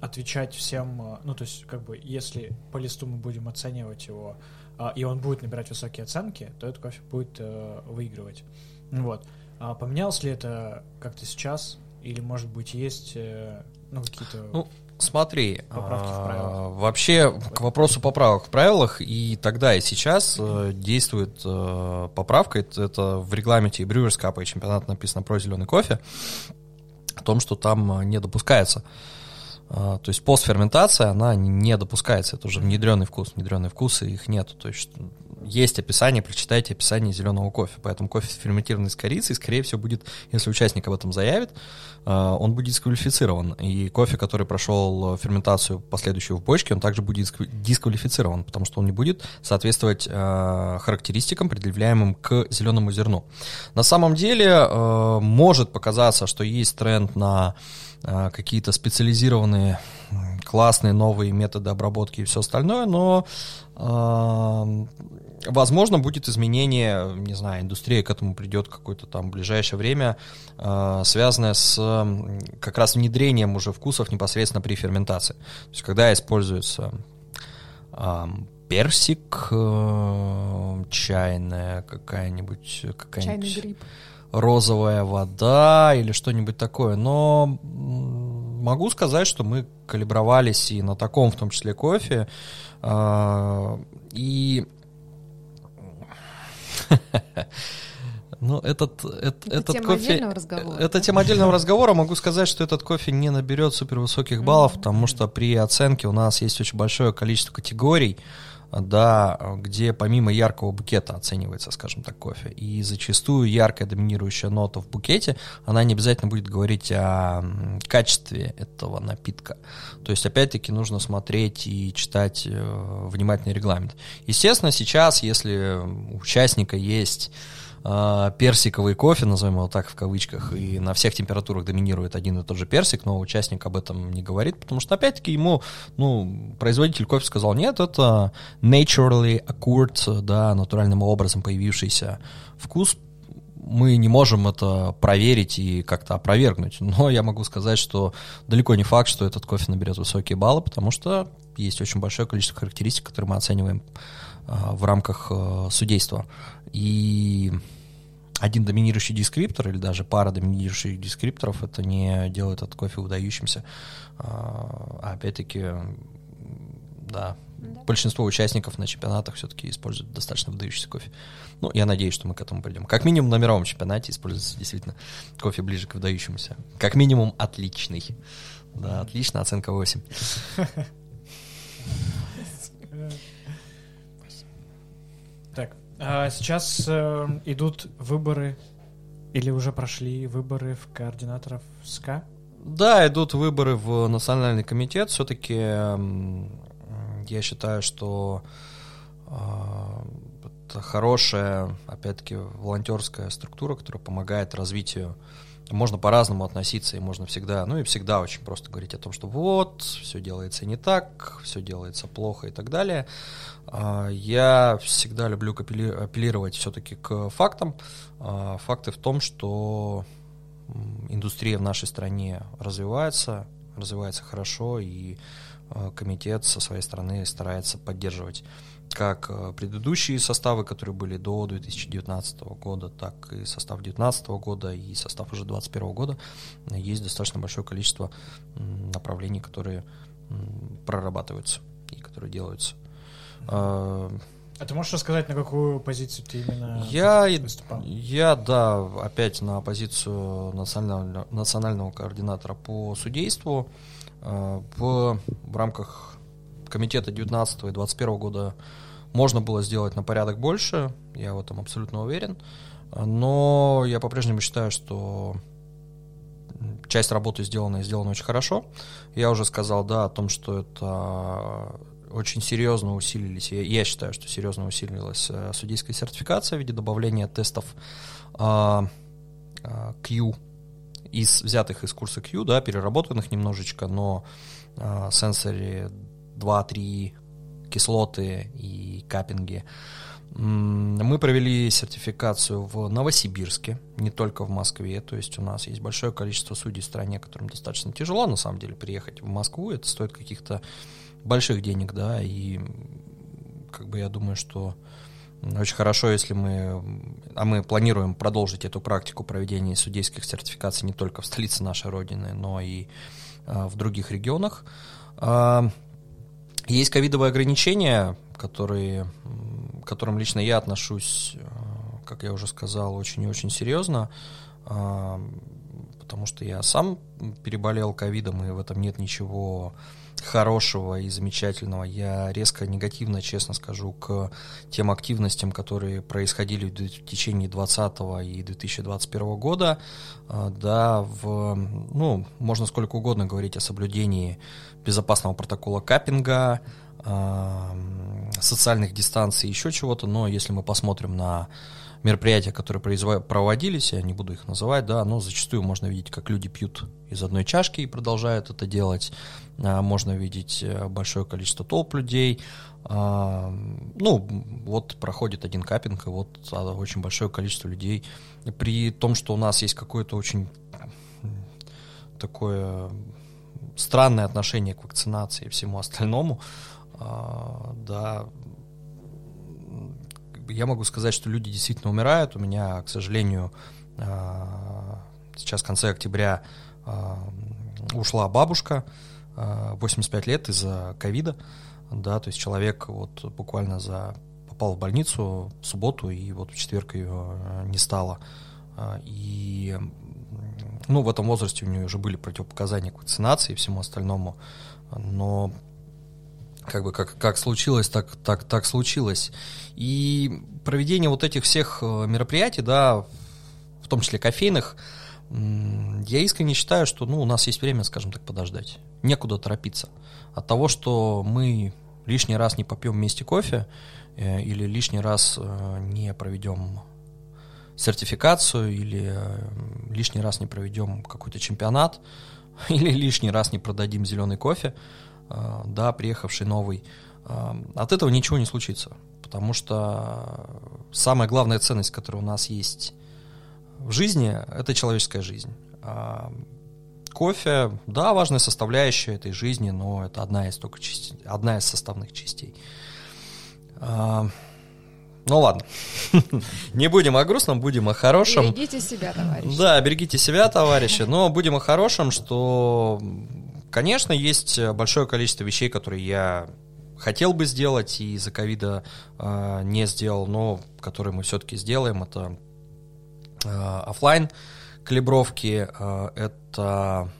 отвечать всем, э, ну то есть как бы если по листу мы будем оценивать его, э, и он будет набирать высокие оценки, то этот кофе будет э, выигрывать. Вот. А поменялось ли это как-то сейчас? Или, может быть, есть э, ну, какие-то... Ну, Смотри, а, вообще к вопросу поправок в правилах и тогда и сейчас э, действует э, поправка, это, это в регламенте и Brewers Cup и чемпионат написано про зеленый кофе, о том, что там не допускается. То есть постферментация, она не допускается, это уже внедренный вкус, внедренные вкусы, их нету. То есть есть описание, прочитайте описание зеленого кофе. Поэтому кофе ферментированный с корицей, скорее всего, будет, если участник об этом заявит, э, он будет дисквалифицирован. И кофе, который прошел ферментацию последующую в бочке, он также будет дисквалифицирован, потому что он не будет соответствовать э, характеристикам, предъявляемым к зеленому зерну. На самом деле, может показаться, что есть тренд на какие-то специализированные классные новые методы обработки и все остальное, но Возможно, будет изменение, не знаю, индустрия к этому придет какое-то там ближайшее время, э, связанное с как раз внедрением уже вкусов непосредственно при ферментации. То есть, когда используется э, персик, э, чайная какая-нибудь... какая-нибудь розовая вода или что-нибудь такое, но могу сказать, что мы калибровались и на таком, в том числе, кофе. А, и Ну, этот, этот, это этот тема кофе... Это тема отдельного разговора. Могу сказать, что этот кофе не наберет супервысоких баллов, потому что при оценке у нас есть очень большое количество категорий, да, где помимо яркого букета оценивается, скажем так, кофе. И зачастую яркая доминирующая нота в букете, она не обязательно будет говорить о качестве этого напитка. То есть, опять-таки, нужно смотреть и читать э, внимательный регламент. Естественно, сейчас, если у участника есть э, персиковый кофе, назовем его так в кавычках, и на всех температурах доминирует один и тот же персик, но участник об этом не говорит, потому что, опять-таки, ему, ну, производитель кофе сказал, нет, это naturally occurred, да, натуральным образом появившийся вкус, мы не можем это проверить и как-то опровергнуть. Но я могу сказать, что далеко не факт, что этот кофе наберет высокие баллы, потому что есть очень большое количество характеристик, которые мы оцениваем а, в рамках а, судейства. И один доминирующий дескриптор или даже пара доминирующих дескрипторов это не делает этот кофе выдающимся. А, а опять-таки, да, да, большинство участников на чемпионатах все-таки используют достаточно выдающийся кофе. Ну, я надеюсь, что мы к этому придем. Как минимум на мировом чемпионате используется действительно кофе ближе к выдающемуся. Как минимум отличный. Да, отлично, оценка 8. сейчас э, идут выборы или уже прошли выборы в координаторов СКА? Да, идут выборы в Национальный комитет. Все-таки я считаю, что э, это хорошая, опять-таки, волонтерская структура, которая помогает развитию можно по-разному относиться, и можно всегда, ну и всегда очень просто говорить о том, что вот, все делается не так, все делается плохо и так далее. А, я всегда люблю апеллировать все-таки к фактам. А, факты в том, что индустрия в нашей стране развивается, развивается хорошо, и а, комитет со своей стороны старается поддерживать как предыдущие составы, которые были до 2019 года, так и состав 2019 года и состав уже 2021 года, есть достаточно большое количество направлений, которые прорабатываются и которые делаются. А, ты можешь рассказать, на какую позицию ты именно я, выступал? Я, да, опять на позицию национального, национального координатора по судейству. В, в рамках комитета 19 и 21 года можно было сделать на порядок больше, я в этом абсолютно уверен. Но я по-прежнему считаю, что часть работы сделана и сделана очень хорошо. Я уже сказал, да, о том, что это очень серьезно усилились, я, я считаю, что серьезно усилилась э, судейская сертификация в виде добавления тестов а, а, Q из взятых из курса Q, да, переработанных немножечко, но а, сенсоре 2-3 кислоты и капинги. Мы провели сертификацию в Новосибирске, не только в Москве. То есть у нас есть большое количество судей в стране, которым достаточно тяжело, на самом деле, приехать в Москву. Это стоит каких-то больших денег, да, и как бы я думаю, что очень хорошо, если мы, а мы планируем продолжить эту практику проведения судейских сертификаций не только в столице нашей Родины, но и а, в других регионах. А, есть ковидовые ограничения, которые, к которым лично я отношусь, э, как я уже сказал, очень и очень серьезно, а, потому что я сам переболел ковидом, и в этом нет ничего хорошего и замечательного. Я резко негативно, честно скажу, к тем активностям, которые происходили в течение 2020 и 2021 года. А, да, в, ну, можно сколько угодно говорить о соблюдении безопасного протокола каппинга, а, социальных дистанций, еще чего-то, но если мы посмотрим на мероприятия, которые проводились, я не буду их называть, да, но зачастую можно видеть, как люди пьют из одной чашки и продолжают это делать. А, можно видеть э, большое количество толп людей. А, ну, вот проходит один капинг, и вот очень большое количество людей. При том, что у нас есть какое-то очень такое странное отношение к вакцинации и всему остальному, а, да, я могу сказать, что люди действительно умирают. У меня, к сожалению, а, сейчас в конце октября а, ушла бабушка, 85 лет из-за ковида, да, то есть человек вот буквально за попал в больницу в субботу, и вот в четверг ее не стало. И ну, в этом возрасте у нее уже были противопоказания к вакцинации и всему остальному, но как бы как, как случилось, так, так, так случилось. И проведение вот этих всех э, мероприятий, да, в том числе кофейных, я искренне считаю, что ну, у нас есть время, скажем так, подождать. Некуда торопиться. От того, что мы лишний раз не попьем вместе кофе э, или лишний раз э, не проведем сертификацию или э, лишний раз не проведем какой-то чемпионат или лишний раз не продадим зеленый кофе, да, приехавший новый, э, от этого ничего не случится. Потому что самая главная ценность, которая у нас есть в жизни, это человеческая жизнь. А кофе, да, важная составляющая этой жизни, но это одна из только частей, одна из составных частей. Ну ладно. Не будем о грустном, будем о хорошем. Берегите себя, товарищи. Да, берегите себя, товарищи. Но будем о хорошем, что, конечно, есть большое количество вещей, которые я хотел бы сделать и из-за ковида э, не сделал, но которые мы все-таки сделаем. Это э, офлайн калибровки, э, это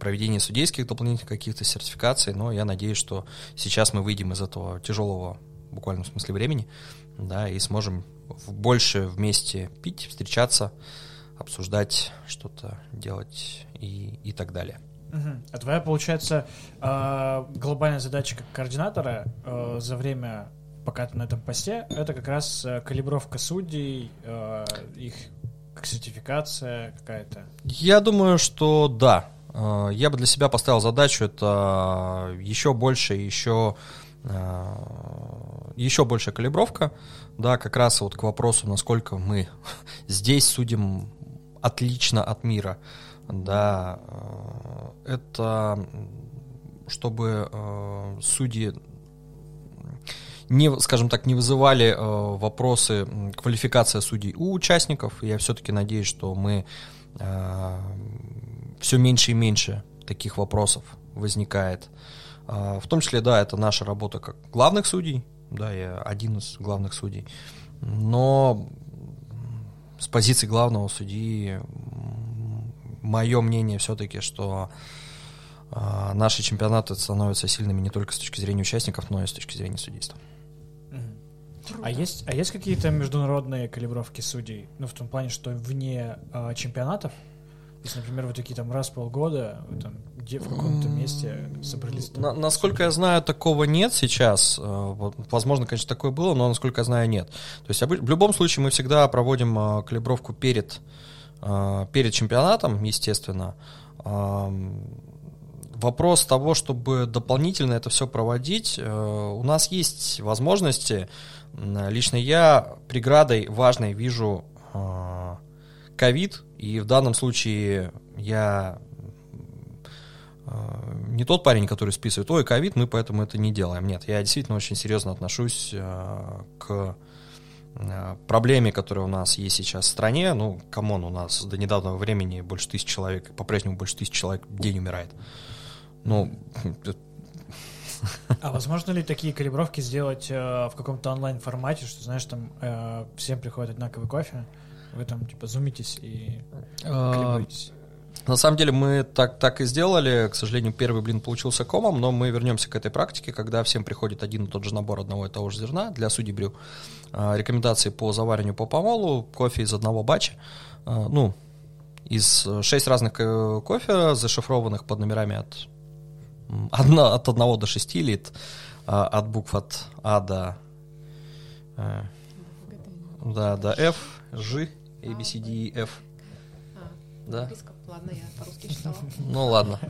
проведение судейских дополнительных каких-то сертификаций, но я надеюсь, что сейчас мы выйдем из этого тяжелого в смысле времени, да, и сможем больше вместе пить, встречаться, обсуждать что-то, делать и, и так далее. А твоя, получается, а, глобальная задача как координатора а, за время, пока ты на этом посте, это как раз э, калибровка судей, а, их сертификация какая-то? Я думаю, что да. Я бы для себя поставил задачу это еще больше, еще еще большая калибровка, да, как раз вот к вопросу, насколько мы здесь судим отлично от мира, да, э, это чтобы э, судьи не, скажем так, не вызывали э, вопросы квалификация судей у участников. Я все-таки надеюсь, что мы все меньше и меньше таких вопросов возникает. В том числе, да, это наша работа как главных судей, да, я один из главных судей. Но с позиции главного судьи мое мнение все-таки, что э, наши чемпионаты становятся сильными не только с точки зрения участников, но и с точки зрения судейства. А есть, а есть какие-то международные калибровки судей? Ну, в том плане, что вне э, чемпионатов? Если, например, вы такие там раз в полгода, вы там где в каком-то месте собрались. Там, На, насколько я знаю, такого нет сейчас. Вот, возможно, конечно, такое было, но насколько я знаю, нет. То есть в любом случае мы всегда проводим калибровку перед, перед чемпионатом, естественно. Вопрос того, чтобы дополнительно это все проводить, у нас есть возможности. Лично я преградой важной вижу ковид, и в данном случае я э, не тот парень, который списывает, ой, ковид, мы поэтому это не делаем. Нет, я действительно очень серьезно отношусь э, к э, проблеме, которая у нас есть сейчас в стране. Ну, come on, у нас до недавнего времени больше тысяч человек, по-прежнему больше тысяч человек в день умирает. Ну, а возможно ли такие калибровки сделать э, в каком-то онлайн-формате, что, знаешь, там э, всем приходит одинаковый кофе, вы там типа зумитесь и а, калибруетесь? На самом деле мы так, так и сделали. К сожалению, первый блин получился комом, но мы вернемся к этой практике, когда всем приходит один и тот же набор одного и того же зерна для судей brew. А, рекомендации по завариванию по помолу, кофе из одного бача. А, ну, из шесть разных э, кофе, зашифрованных под номерами от, одно, от одного до шести лит, от букв от А до, э, да, до F, G, a, B, C, D, E, F. А, да? Ладно, я по-русски читала. Ну ладно.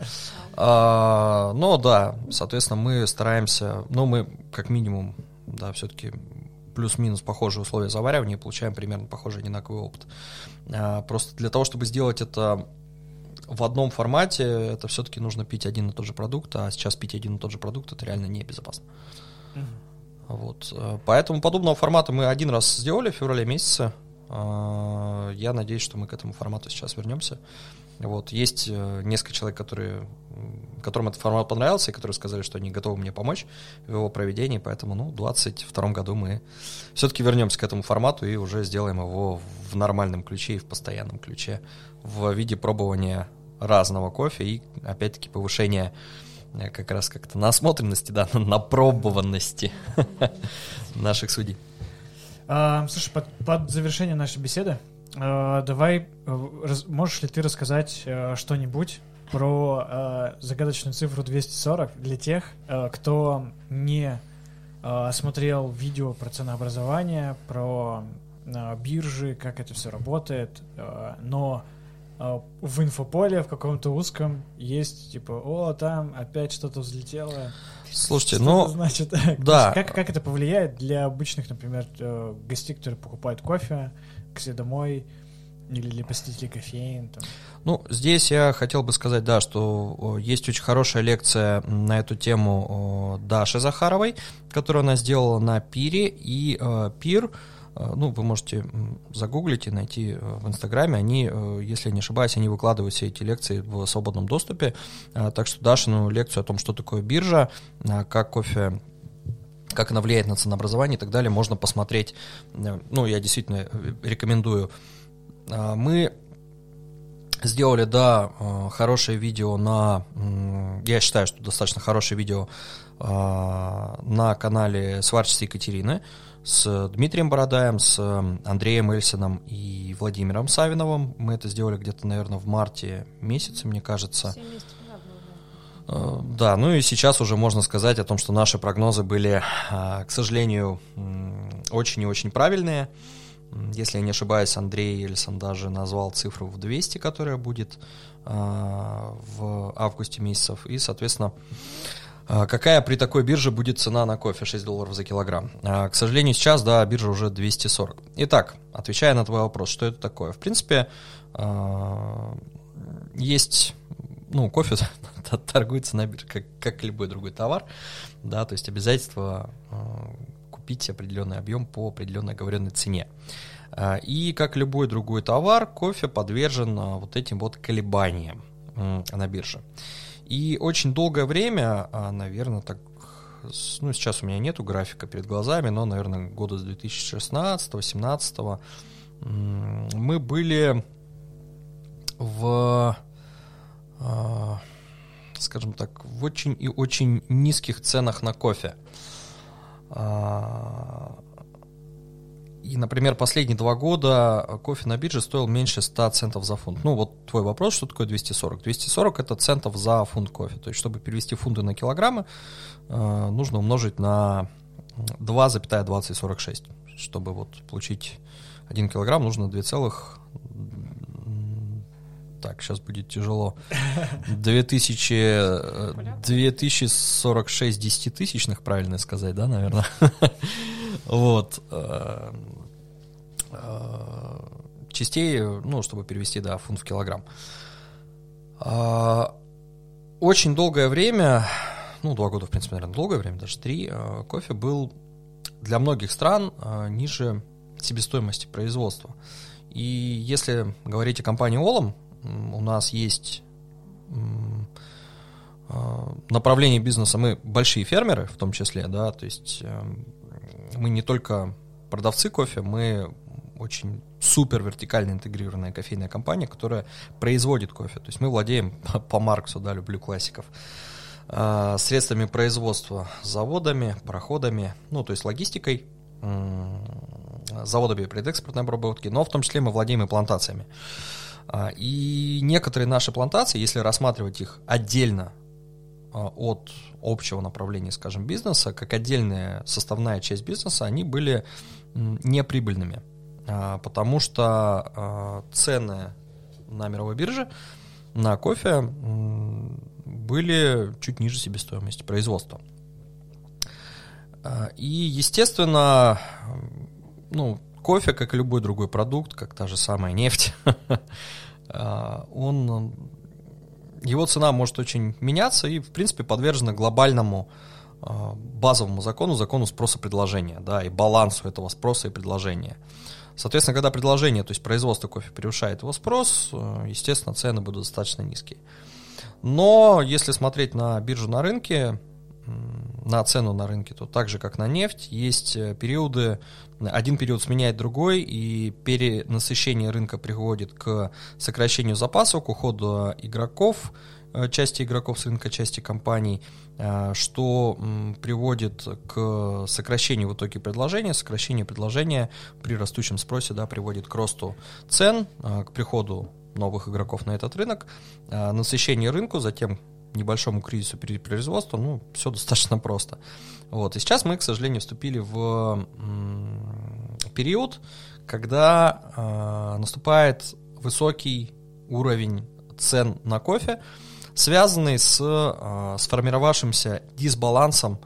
А, ну да, соответственно, мы стараемся, ну мы как минимум, да, все-таки плюс-минус похожие условия заваривания, получаем примерно похожий одинаковый опыт. А, просто для того, чтобы сделать это в одном формате, это все-таки нужно пить один и тот же продукт, а сейчас пить один и тот же продукт это реально небезопасно. Угу. Вот. Поэтому подобного формата мы один раз сделали в феврале месяце. А, я надеюсь, что мы к этому формату сейчас вернемся. Вот, есть э, несколько человек, которые, которым этот формат понравился, и которые сказали, что они готовы мне помочь в его проведении, поэтому, ну, в 2022 году мы все-таки вернемся к этому формату и уже сделаем его в нормальном ключе и в постоянном ключе в виде пробования разного кофе и, опять-таки, повышения э, как раз как-то насмотренности, да, на пробованности наших судей. А, слушай, под, завершение нашей беседы давай, э, можешь ли ты рассказать э, что-нибудь про э, загадочную цифру 240 для тех, э, кто не э, смотрел видео про ценообразование, про э, биржи, как это все работает, э, но э, в инфополе в каком-то узком есть типа, о, там опять что-то взлетело. Слушайте, Что ну, значит? да. Как, как это повлияет для обычных, например, э, гостей, которые покупают кофе к себе домой, или для посетителей кофеин? Там. Ну, здесь я хотел бы сказать, да, что есть очень хорошая лекция на эту тему Даши Захаровой, которую она сделала на Пире, и э, Пир, э, ну, вы можете загуглить и найти э, в Инстаграме, они, если не ошибаюсь, они выкладывают все эти лекции в свободном доступе, Э, так что Дашину лекцию о том, что такое биржа, э, как кофе как она влияет на ценообразование и так далее, можно посмотреть. Э, ну, я действительно э, рекомендую. А, мы сделали, да, э, хорошее видео на... Я считаю, что достаточно хорошее видео а, на канале «Сварчество Екатерины» с Дмитрием Бородаем, с Андреем Эльсином и Владимиром Савиновым. Мы это сделали где-то, наверное, в марте месяце, мне кажется. 70 да. Да, ну и сейчас уже можно сказать о том, что наши прогнозы были, а, к сожалению, очень и очень правильные. Если я не ошибаюсь, Андрей Эльсон даже назвал цифру в 200, которая будет а, в августе месяцев. И, соответственно, Какая при такой бирже будет цена на кофе 6 долларов за килограмм? К сожалению, сейчас, да, биржа уже 240. Итак, отвечая на твой вопрос, что это такое? В принципе, есть, ну, кофе торгуется на бирже, как, как любой другой товар, да, то есть обязательство а, купить определенный объем по определенной оговоренной цене. А, И как любой другой товар, кофе подвержен а, вот этим вот колебаниям на бирже. И очень долгое время, наверное, так, ну, сейчас у меня нету графика перед глазами, но, наверное, года с 2016-2017 мы были в, скажем так, в очень и очень низких ценах на кофе. А, И, например, последние два года кофе на бирже стоил меньше 100 центов за фунт. Ну, вот твой вопрос, что такое 240? 240 это центов за фунт кофе. То есть, чтобы перевести фунты на килограммы, э, нужно умножить на 2,2046. Чтобы вот получить 1 килограмм, нужно 2 целых... Так, сейчас будет тяжело. 2000, э, 2046 десятитысячных, правильно сказать, да, наверное? Вот. э, э, Частей, ну, чтобы перевести, да, фунт в килограмм. А, Очень долгое время, ну, два года, в принципе, наверное, долгое время, даже три, э, кофе был для многих стран э, ниже себестоимости производства. И если говорить о компании Олом, у нас есть э, направление бизнеса, мы большие фермеры в том числе, да, то есть эм, мы не только продавцы кофе, мы очень супер вертикально интегрированная кофейная компания, которая производит кофе. То есть мы владеем по, Марксу, да, люблю классиков, э, средствами производства, заводами, проходами, ну, то есть логистикой, заводами предэкспортной обработки, но в том числе мы владеем и плантациями. А, И некоторые наши плантации, если рассматривать их отдельно а, от общего направления, скажем, бизнеса, как отдельная составная часть бизнеса, они были неприбыльными, А, потому что цены на мировой бирже на кофе были чуть ниже себестоимости производства. И, естественно, ну, кофе, как и любой другой продукт, как та же самая нефть, а, он, его цена может очень меняться и, в принципе, подвержена глобальному а, базовому закону, закону спроса-предложения, да, и балансу этого спроса и предложения. Соответственно, когда предложение, то есть производство кофе превышает его спрос, э, естественно, цены будут достаточно низкие. Но если смотреть на биржу на рынке, на цену на рынке, то так же, как на нефть, есть э, периоды, один период сменяет другой, и перенасыщение рынка приводит к сокращению запасов, к уходу игроков, э, части игроков с рынка, части компаний, э, что приводит к сокращению в итоге предложения. Сокращение предложения при растущем спросе да, приводит к росту цен, к приходу новых игроков на этот рынок, насыщение рынку, затем небольшому кризису производства, ну, все достаточно просто. Вот. И сейчас мы, к сожалению, вступили в период, когда э, наступает высокий уровень цен на кофе, связанный с э, сформировавшимся дисбалансом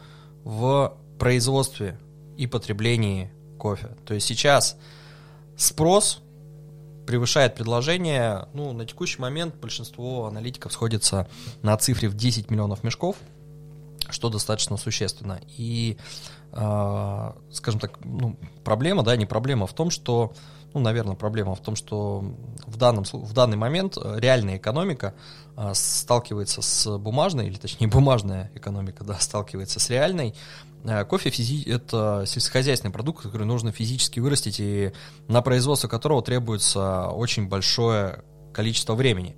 в производстве и потреблении кофе. То есть сейчас спрос превышает предложение. Ну, на текущий момент большинство аналитиков сходится на цифре в 10 миллионов мешков, что достаточно существенно. И, э, скажем так, ну, проблема, да, не проблема в том, что, ну, наверное, проблема в том, что в, данном, в данный момент реальная экономика э, сталкивается с бумажной, или точнее бумажная экономика, да, сталкивается с реальной, Э, кофе физи- это сельскохозяйственный продукт, который нужно физически вырастить, и на производство которого требуется очень большое количество времени.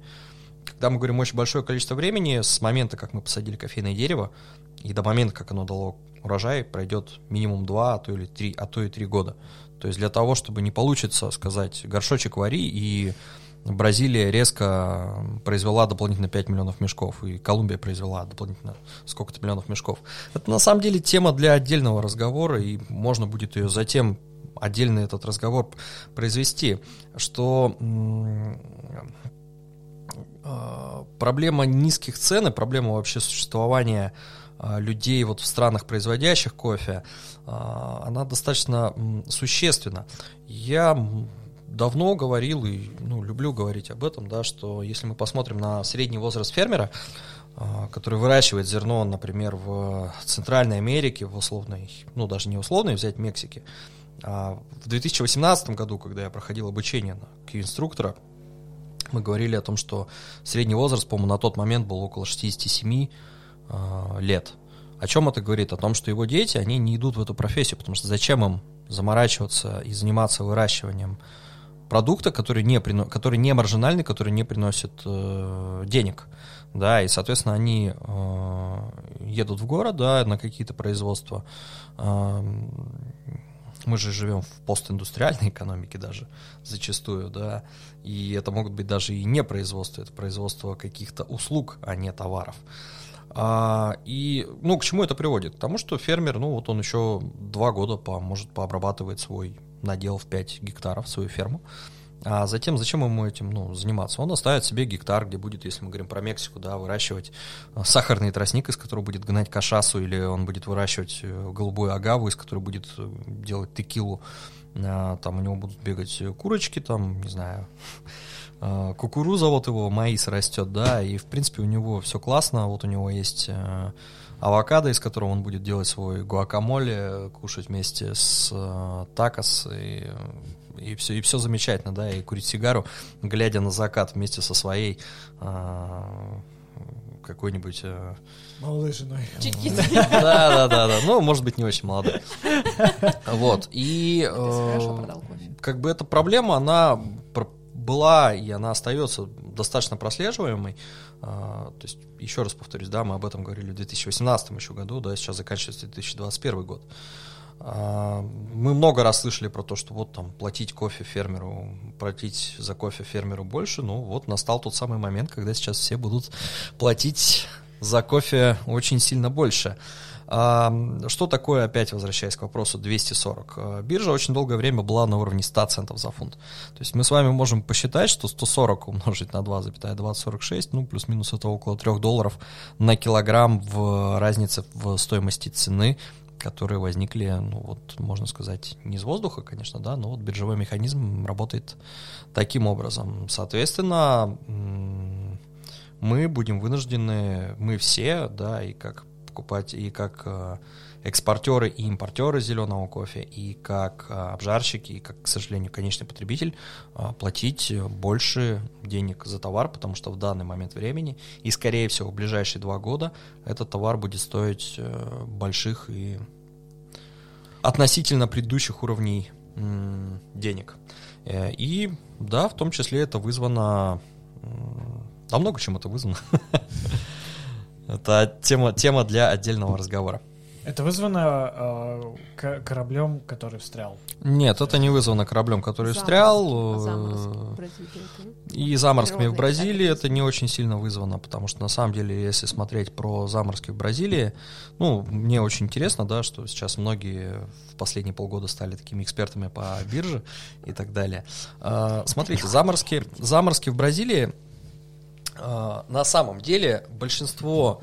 Когда мы говорим очень большое количество времени, с момента, как мы посадили кофейное дерево, и до момента, как оно дало урожай, пройдет минимум 2, а то, или 3, а то и 3 года. То есть для того, чтобы не получится сказать горшочек вари и Бразилия резко произвела дополнительно 5 миллионов мешков, и Колумбия произвела дополнительно сколько-то миллионов мешков. Это на самом деле тема для отдельного разговора, и можно будет ее затем отдельно этот разговор произвести, что а, проблема низких цен и проблема вообще существования а, людей вот в странах, производящих кофе, а, она достаточно существенна. Я давно говорил и ну, люблю говорить об этом, да, что если мы посмотрим на средний возраст фермера, а, который выращивает зерно, например, в Центральной Америке, в условной, ну даже не условной, взять Мексики, а в 2018 году, когда я проходил обучение на Q-инструктора, мы говорили о том, что средний возраст, по-моему, на тот момент был около 67 э, лет. О чем это говорит? О том, что его дети, они не идут в эту профессию, потому что зачем им заморачиваться и заниматься выращиванием продукта, который не, прино... который не маржинальный, который не приносит э, денег. Да, и, соответственно, они э, едут в город, да, на какие-то производства. Э, мы же живем в постиндустриальной экономике даже зачастую, да, и это могут быть даже и не производство, это производство каких-то услуг, а не товаров. А, и, ну, к чему это приводит? К тому, что фермер, ну, вот он еще два года по, может пообрабатывать свой надел в 5 гектаров свою ферму. А затем, зачем ему этим ну, заниматься? Он оставит себе гектар, где будет, если мы говорим про Мексику, да, выращивать а, сахарный тростник, из которого будет гнать кашасу, или он будет выращивать э, голубую агаву, из которой будет э, делать текилу. А, там у него будут бегать курочки, там, не знаю, кукуруза вот его, маис растет, да, и в принципе у него все классно, вот у него есть э, авокадо, из которого он будет делать свой гуакамоле, кушать вместе с э, такос и, и все и все замечательно, да, и курить сигару, глядя на закат вместе со своей э, какой-нибудь э, молодой женой. Да, да, да, да. Ну, может быть, не очень молодой. Вот. И э, как бы эта проблема, она была и она остается достаточно прослеживаемой. А, то есть, еще раз повторюсь, да, мы об этом говорили в 2018 еще году, да, сейчас заканчивается 2021 год. А, мы много раз слышали про то, что вот там платить кофе фермеру, платить за кофе фермеру больше. Ну вот настал тот самый момент, когда сейчас все будут платить за кофе очень сильно больше. Что такое, опять возвращаясь к вопросу 240? А, биржа очень долгое время была на уровне 100 центов за фунт. То есть мы с вами можем посчитать, что 140 умножить на 2,2046, ну, плюс-минус это около 3 долларов на килограмм в разнице в стоимости цены, которые возникли, ну, вот, можно сказать, не из воздуха, конечно, да, но вот биржевой механизм работает таким образом. Соответственно, мы будем вынуждены, мы все, да, и как покупать и как э, экспортеры и импортеры зеленого кофе, и как э, обжарщики, и как, к сожалению, конечный потребитель э, платить больше денег за товар, потому что в данный момент времени и, скорее всего, в ближайшие два года этот товар будет стоить больших и относительно предыдущих уровней денег. И да, в том числе это вызвано да много чем это вызвано. Это тема, тема для отдельного разговора. Это вызвано э, кораблем, который встрял? Нет, это не вызвано кораблем, который Заморозки. встрял. Э, и заморскими в Бразилии это не очень сильно вызвано, потому что на самом деле, если смотреть про заморозки в Бразилии, ну, мне очень интересно, да, что сейчас многие в последние полгода стали такими экспертами по бирже и так далее. Э, смотрите, заморозки, заморозки в Бразилии а, на самом деле большинство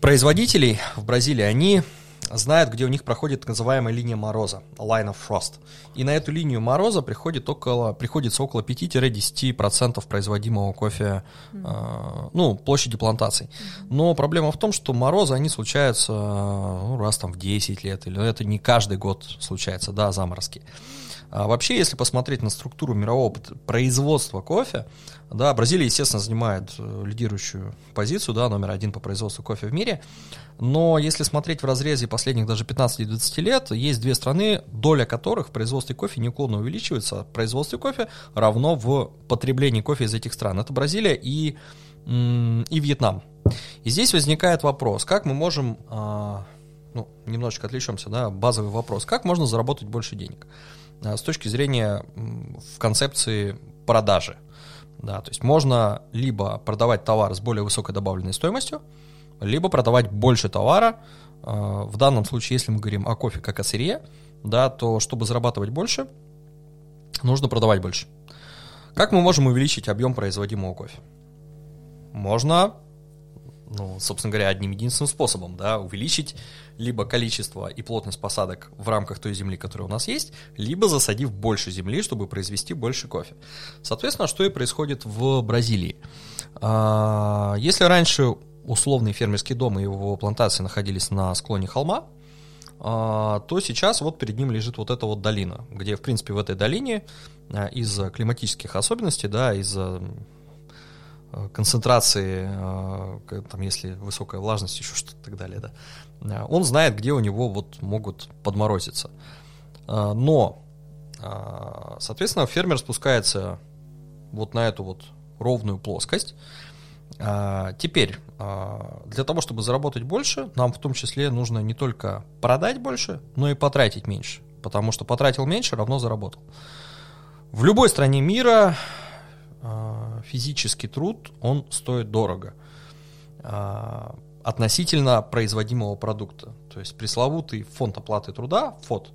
производителей в Бразилии, они знают, где у них проходит так называемая линия мороза, line of frost. И на эту линию мороза приходит около, приходится около 5-10% производимого кофе, э, ну, площади плантаций. Но проблема в том, что морозы, они случаются ну, раз там в 10 лет, или это не каждый год случается, да, заморозки. А вообще, если посмотреть на структуру мирового производства кофе, да, Бразилия, естественно, занимает э, лидирующую позицию, да, номер один по производству кофе в мире. Но если смотреть в разрезе последних даже 15-20 лет, есть две страны, доля которых в производстве кофе неуклонно увеличивается. Производство кофе равно в потреблении кофе из этих стран. Это Бразилия и, и Вьетнам. И здесь возникает вопрос, как мы можем, а, ну, немножечко отвлечемся, да, базовый вопрос, как можно заработать больше денег? А, с точки зрения в концепции продажи. Да, то есть можно либо продавать товар с более высокой добавленной стоимостью, либо продавать больше товара. А, в данном случае, если мы говорим о кофе как о сырье, да, то чтобы зарабатывать больше, нужно продавать больше. Как мы можем увеличить объем производимого кофе? Можно ну, собственно говоря, одним единственным способом, да, увеличить либо количество и плотность посадок в рамках той земли, которая у нас есть, либо засадив больше земли, чтобы произвести больше кофе. Соответственно, что и происходит в Бразилии. А, если раньше условный фермерский дом и его плантации находились на склоне холма, а, то сейчас вот перед ним лежит вот эта вот долина, где, в принципе, в этой долине а, из-за климатических особенностей, да, из-за Э, концентрации, э, там, если высокая влажность, еще что-то и так далее, да, он знает, где у него вот могут подморозиться. Но, соответственно, фермер спускается вот на эту вот ровную плоскость. Теперь, для того, чтобы заработать больше, нам в том числе нужно не только продать больше, но и потратить меньше. Потому что потратил меньше, равно заработал. В любой стране мира а, физический труд, он стоит дорого а, относительно производимого продукта. То есть пресловутый фонд оплаты труда, ФОД,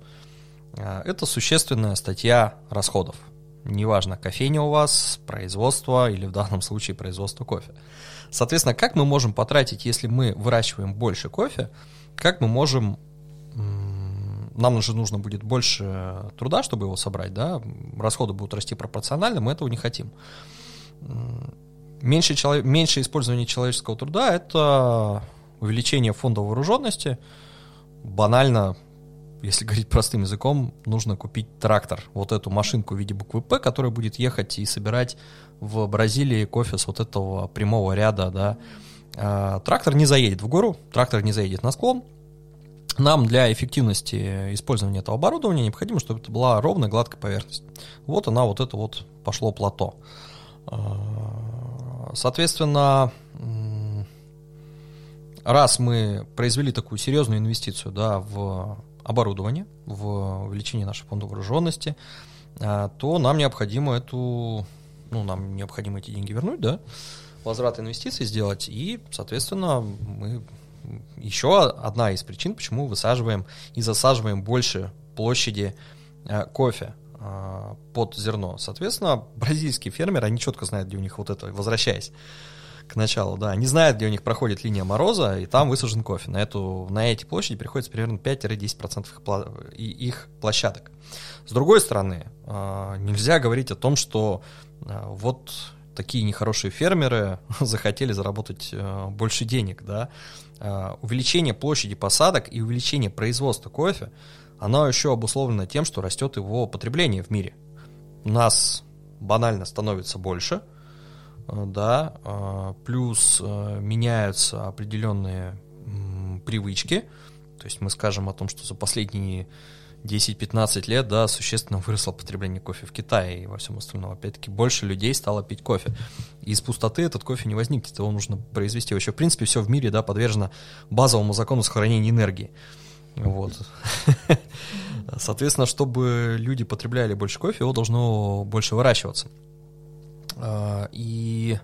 а, это существенная статья расходов. Неважно, кофейня у вас, производство или в данном случае производство кофе. Соответственно, как мы можем потратить, если мы выращиваем больше кофе, как мы можем нам же нужно будет больше труда, чтобы его собрать, да, расходы будут расти пропорционально, мы этого не хотим. Меньше, человек, меньше использование человеческого труда – это увеличение фонда вооруженности. Банально, если говорить простым языком, нужно купить трактор, вот эту машинку в виде буквы «П», которая будет ехать и собирать в Бразилии кофе с вот этого прямого ряда, да. А, трактор не заедет в гору, трактор не заедет на склон, нам для эффективности использования этого оборудования необходимо, чтобы это была ровная гладкая поверхность. Вот она, вот это вот пошло плато. Соответственно, раз мы произвели такую серьезную инвестицию да, в оборудование, в увеличение нашей фонда вооруженности, а, то нам необходимо эту, ну, нам необходимо эти деньги вернуть, да, возврат инвестиций сделать, и, соответственно, мы еще одна из причин, почему высаживаем и засаживаем больше площади э, кофе под зерно. Соответственно, бразильские фермеры, они четко знают, где у них вот это, возвращаясь к началу, да, они знают, где у них проходит линия мороза, и там высажен кофе. На, эту, на эти площади приходится примерно 5-10% их, их площадок. С другой стороны, э, нельзя говорить о том, что вот такие нехорошие фермеры захотели заработать э, больше денег, да. Э, увеличение площади посадок и увеличение производства кофе, оно еще обусловлено тем, что растет его потребление в мире. У нас банально становится больше, э, да, э, плюс э, меняются определенные привычки, то есть мы скажем о том, что за последние 10-15 лет, да, существенно выросло потребление кофе в Китае и во всем остальном. Опять-таки, больше людей стало пить кофе. И из пустоты этот кофе не возникнет, его нужно произвести. Вообще, в принципе, все в мире, да, подвержено базовому закону сохранения энергии. Вот. Соответственно, чтобы люди потребляли больше кофе, его должно больше выращиваться. А, и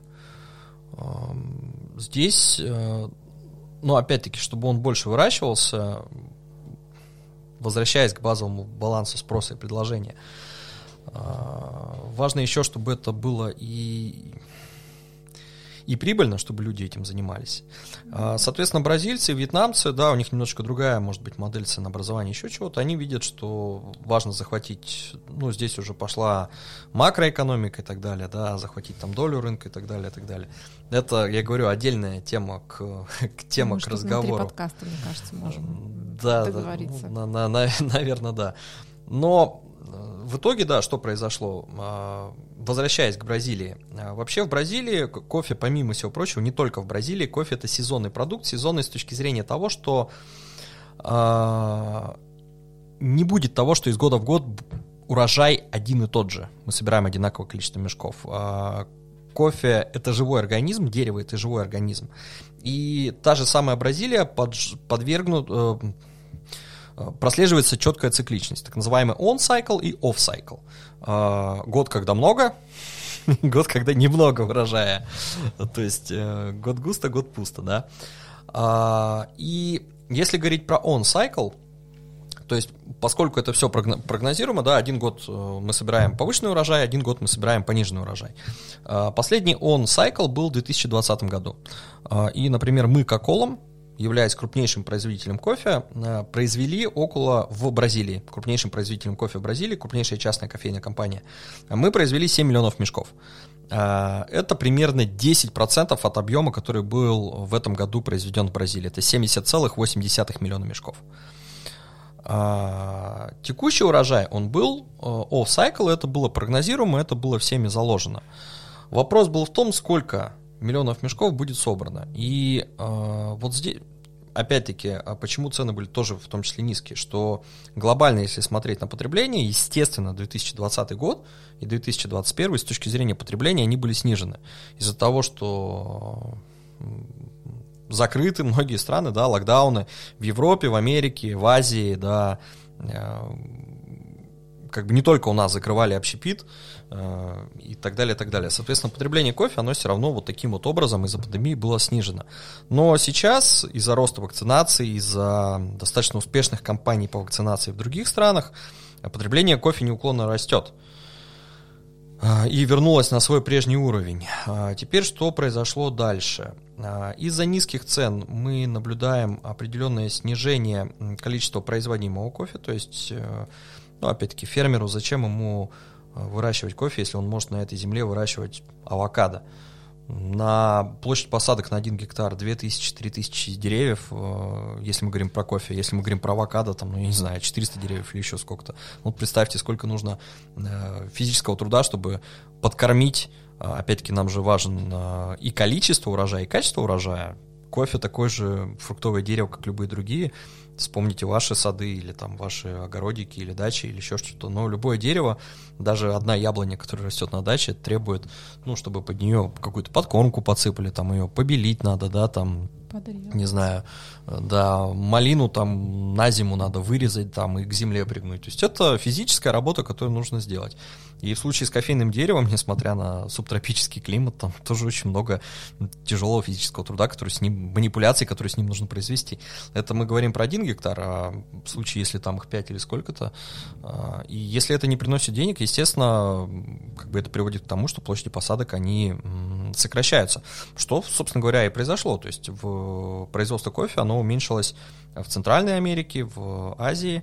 здесь, э, ну, опять-таки, чтобы он больше выращивался, возвращаясь к базовому балансу спроса и предложения, а, важно еще, чтобы это было и и прибыльно, чтобы люди этим занимались. А, соответственно, бразильцы, вьетнамцы, да, у них немножечко другая, может быть, модель ценообразования, еще чего-то, они видят, что важно захватить, ну, здесь уже пошла макроэкономика и так далее, да, захватить там долю рынка и так далее, и так далее. Это, я говорю, отдельная тема к, к тема Мы к разговору. подкаста, мне кажется, можем да, договориться. Да, на, на, на, наверное, да. Но в итоге, да, что произошло? А, возвращаясь к Бразилии. А, вообще в Бразилии кофе, помимо всего прочего, не только в Бразилии, кофе это сезонный продукт, сезонный с точки зрения того, что э, не будет того, что из года в год урожай один и тот же. Мы собираем одинаковое количество мешков. Кофе это живой организм, дерево это живой организм. И та же самая Бразилия под, подвергнут, э, прослеживается четкая цикличность, так называемый on-cycle и off-cycle. А, год, когда много, год, когда немного урожая. То есть э, год густо, год пусто, да. А, и если говорить про on-cycle, то есть, поскольку это все прогнозируемо, да, один год э, мы собираем повышенный урожай, один год мы собираем пониженный урожай. А, последний on-cycle был в 2020 году. И, например, мы Коколом являясь крупнейшим производителем кофе, э, произвели около, в Бразилии, крупнейшим производителем кофе в Бразилии, крупнейшая частная кофейная компания, мы произвели 7 миллионов мешков. Э, это примерно 10% от объема, который был в этом году произведен в Бразилии. Это 70,8 миллиона мешков. Э, текущий урожай, он был off-cycle, это было прогнозируемо, это было всеми заложено. Вопрос был в том, сколько миллионов мешков будет собрано. И э, вот здесь, опять-таки, а почему цены были тоже в том числе низкие, что глобально, если смотреть на потребление, естественно, 2020 год и 2021 с точки зрения потребления они были снижены. Из-за того, что закрыты многие страны, да, локдауны в Европе, в Америке, в Азии, да, э, как бы не только у нас закрывали общепит, Э, и так далее, и так далее. Соответственно, потребление кофе, оно все равно вот таким вот образом из-за пандемии было снижено. Но сейчас из-за роста вакцинации, из-за достаточно успешных кампаний по вакцинации в других странах, потребление кофе неуклонно растет э, и вернулось на свой прежний уровень. А теперь что произошло дальше? Э, из-за низких цен мы наблюдаем определенное снижение количества производимого кофе, то есть, ну, опять-таки, фермеру зачем ему выращивать кофе, если он может на этой земле выращивать авокадо. На площадь посадок на 1 гектар 2000-3000 деревьев, э, если мы говорим про кофе, если мы говорим про авокадо, там, ну, я не знаю, 400 деревьев или еще сколько-то. Вот представьте, сколько нужно э, физического труда, чтобы подкормить, э, опять-таки нам же важен и количество урожая, и качество урожая. Кофе такое же фруктовое дерево, как любые другие, Вспомните ваши сады или там ваши огородики или дачи или еще что-то. Но любое дерево, даже одна яблоня, которая растет на даче, требует, ну, чтобы под нее какую-то подкормку подсыпали, там ее побелить надо, да, там Подарил. Не знаю, да, малину там на зиму надо вырезать там и к земле пригнуть. То есть это физическая работа, которую нужно сделать. И в случае с кофейным деревом, несмотря на субтропический климат, там тоже очень много тяжелого физического труда, который с ним, манипуляций, которые с ним нужно произвести. Это мы говорим про один гектар, а в случае, если там их 5 или сколько-то, а, и если это не приносит денег, естественно, как бы это приводит к тому, что площади посадок, они сокращаются. Что, собственно говоря, и произошло. То есть в производство кофе, оно уменьшилось в Центральной Америке, в Азии.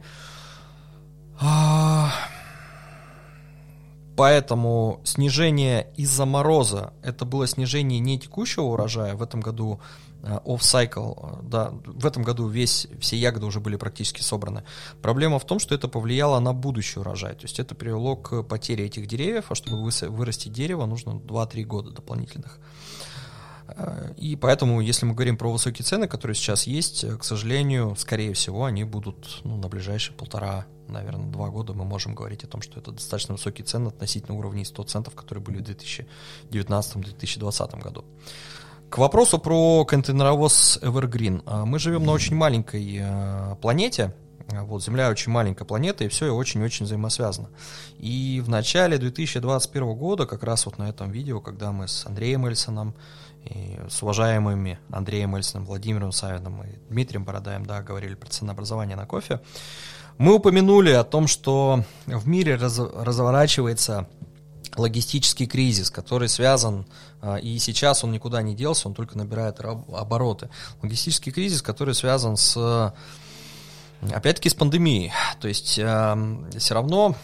Поэтому снижение из-за мороза, это было снижение не текущего урожая, в этом году Э, off-cycle, э, да, в этом году весь, все ягоды уже были практически собраны. Проблема в том, что это повлияло на будущий урожай, то есть это привело к потере этих деревьев, а чтобы вырастить дерево, нужно 2-3 года дополнительных. Э, и поэтому, если мы говорим про высокие цены, которые сейчас есть, к сожалению, скорее всего, они будут ну, на ближайшие полтора, наверное, два года мы можем говорить о том, что это достаточно высокие цены относительно уровней 100 центов, которые были в 2019-2020 году. К вопросу про контейнеровоз Evergreen. А, мы живем на очень маленькой э, планете, вот, Земля очень маленькая планета, и все очень-очень взаимосвязано. И в начале 2021 года, как раз вот на этом видео, когда мы с Андреем Эльсоном, и с уважаемыми Андреем Эльсоном, Владимиром Савиным и Дмитрием Бородаем, да, говорили про ценообразование на кофе, мы упомянули о том, что в мире раз, разворачивается логистический кризис, который связан, а, и сейчас он никуда не делся, он только набирает обороты. Логистический кризис, который связан с, опять-таки, с пандемией. То есть все равно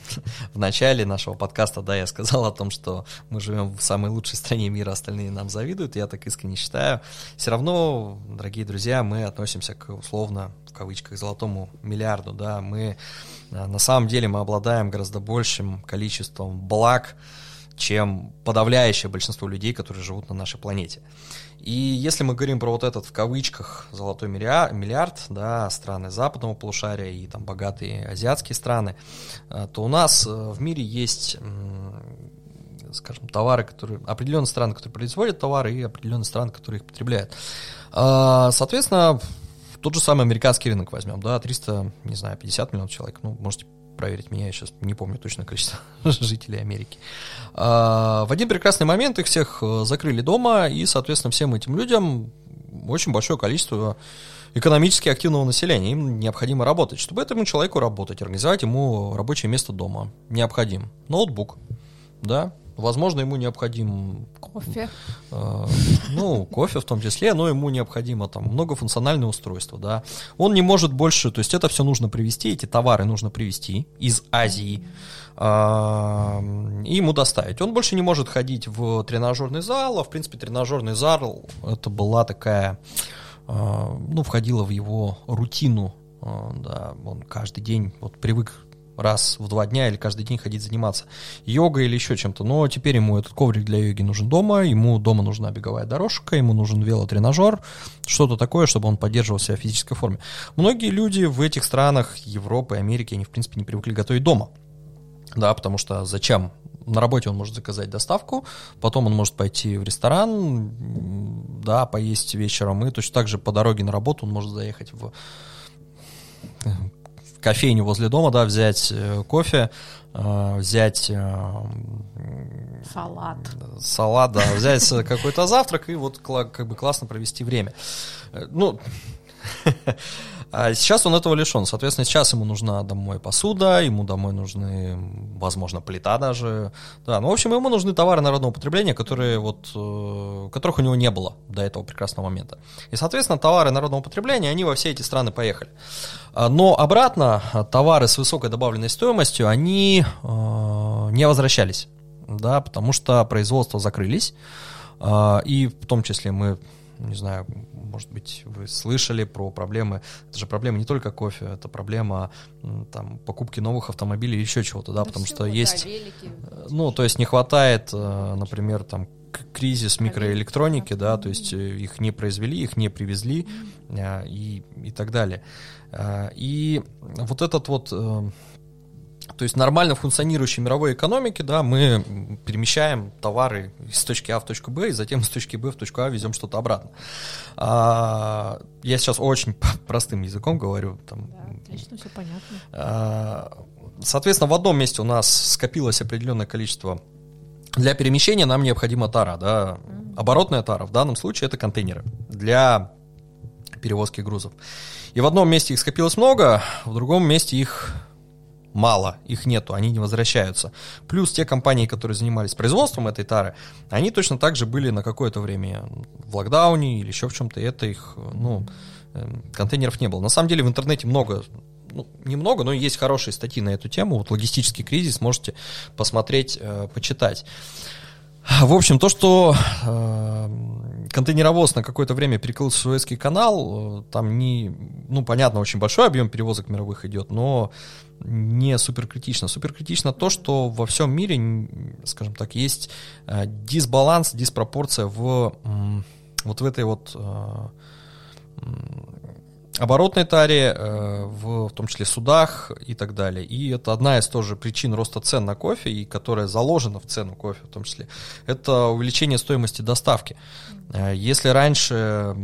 в начале нашего подкаста, да, я сказал о том, что мы живем в самой лучшей стране мира, остальные нам завидуют, я так искренне считаю. Все равно, дорогие друзья, мы относимся к условно, в кавычках, золотому миллиарду, да, мы а, на самом деле мы обладаем гораздо большим количеством благ, чем подавляющее большинство людей, которые живут на нашей планете. И если мы говорим про вот этот в кавычках золотой миллиард, да, страны западного полушария и там богатые азиатские страны, э, то у нас э, в мире есть скажем, товары, которые... Определенные страны, которые производят товары, и определенные страны, которые их потребляют. А, соответственно, тот же самый американский рынок возьмем, да, 300, не знаю, 50 миллионов человек, ну, можете проверить меня, я сейчас не помню точное количество жителей Америки. А, в один прекрасный момент их всех э, закрыли дома, и, соответственно, всем этим людям очень большое количество экономически активного населения. Им необходимо работать. Чтобы этому человеку работать, организовать ему рабочее место дома, необходим ноутбук, да, Возможно, ему необходим... Кофе. Э, ну, кофе в том числе, но ему необходимо там многофункциональное устройство, да. Он не может больше, то есть это все нужно привезти, эти товары нужно привезти из Азии, э, и ему доставить. Он больше не может ходить в тренажерный зал, а в принципе тренажерный зал это была такая, э, ну, входила в его рутину, э, да, он каждый день вот привык раз в два дня или каждый день ходить заниматься йогой или еще чем-то. Но теперь ему этот коврик для йоги нужен дома, ему дома нужна беговая дорожка, ему нужен велотренажер, что-то такое, чтобы он поддерживал себя в физической форме. Многие люди в этих странах Европы, Америки, они в принципе не привыкли готовить дома. Да, потому что зачем? На работе он может заказать доставку, потом он может пойти в ресторан, да, поесть вечером, и точно так же по дороге на работу он может заехать в кофейню возле дома, да, взять э, кофе, э, взять э, салат, салат, да, взять какой-то завтрак и вот как бы классно провести время. Ну, А сейчас он этого лишен. Соответственно, сейчас ему нужна домой посуда, ему домой нужны, возможно, плита даже. Да, ну, в общем, ему нужны товары народного потребления, которые вот, э, которых у него не было до этого прекрасного момента. И, соответственно, товары народного потребления, они во все эти страны поехали. А, но обратно товары с высокой добавленной стоимостью, они э, не возвращались, да, потому что производства закрылись. А, и в том числе мы не знаю, может быть, вы слышали про проблемы. Это же проблема не только кофе, это проблема там, покупки новых автомобилей или еще чего-то, да, да потому всего, что есть... Да, велики, э, ну, то есть не хватает, э, например, там, кризис микроэлектроники, да, то есть э, их не произвели, их не привезли и, и так далее. И вот этот вот то есть нормально функционирующей мировой экономике, да, мы перемещаем товары из точки А в точку Б, и затем из точки Б в точку А везем что-то обратно. А, я сейчас очень простым языком говорю. Там, да, отлично, все понятно. А, соответственно, в одном месте у нас скопилось определенное количество для перемещения нам необходима тара, да, оборотная тара. В данном случае это контейнеры для перевозки грузов. И в одном месте их скопилось много, в другом месте их мало, их нету, они не возвращаются. Плюс те компании, которые занимались производством этой тары, они точно так же были на какое-то время в локдауне или еще в чем-то, это их, ну, эм, контейнеров не было. На самом деле в интернете много ну, немного, но есть хорошие статьи на эту тему. Вот логистический кризис можете посмотреть, э, почитать. В общем, то, что э, контейнеровоз на какое-то время перекрыл Суэцкий канал, э, там не, ну, понятно, очень большой объем перевозок мировых идет, но не суперкритично. Суперкритично то, что во всем мире, скажем так, есть э, дисбаланс, диспропорция в вот в этой вот э, оборотной таре, э, в, в том числе судах и так далее. И это одна из тоже причин роста цен на кофе, и которая заложена в цену кофе в том числе, это увеличение стоимости доставки. Э, если раньше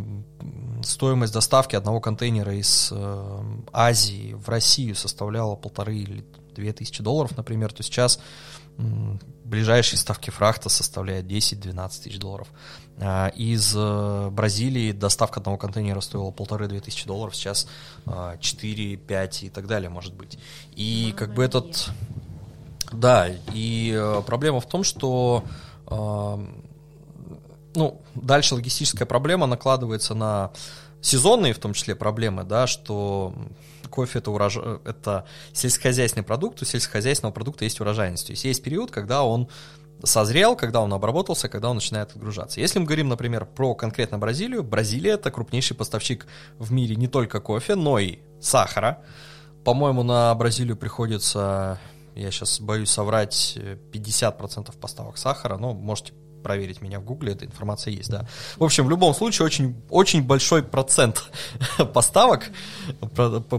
стоимость доставки одного контейнера из э, Азии в Россию составляла полторы или две тысячи долларов, например, то сейчас ближайшие ставки фрахта составляют 10-12 тысяч долларов. А, из э, Бразилии доставка одного контейнера стоила полторы-две тысячи долларов, сейчас 4-5 а, и так далее, может быть. И как бы этот... Да, и э, проблема в том, что а, ну, дальше логистическая проблема накладывается на сезонные, в том числе, проблемы, да, что кофе это, урож... это сельскохозяйственный продукт, у сельскохозяйственного продукта есть урожайность. То есть есть период, когда он созрел, когда он обработался, когда он начинает отгружаться. Если мы говорим, например, про конкретно Бразилию, Бразилия это крупнейший поставщик в мире не только кофе, но и сахара. По-моему, на Бразилию приходится, я сейчас боюсь соврать, 50% поставок сахара, но можете проверить меня в гугле, эта информация есть, да. В общем, в любом случае, очень, очень большой процент поставок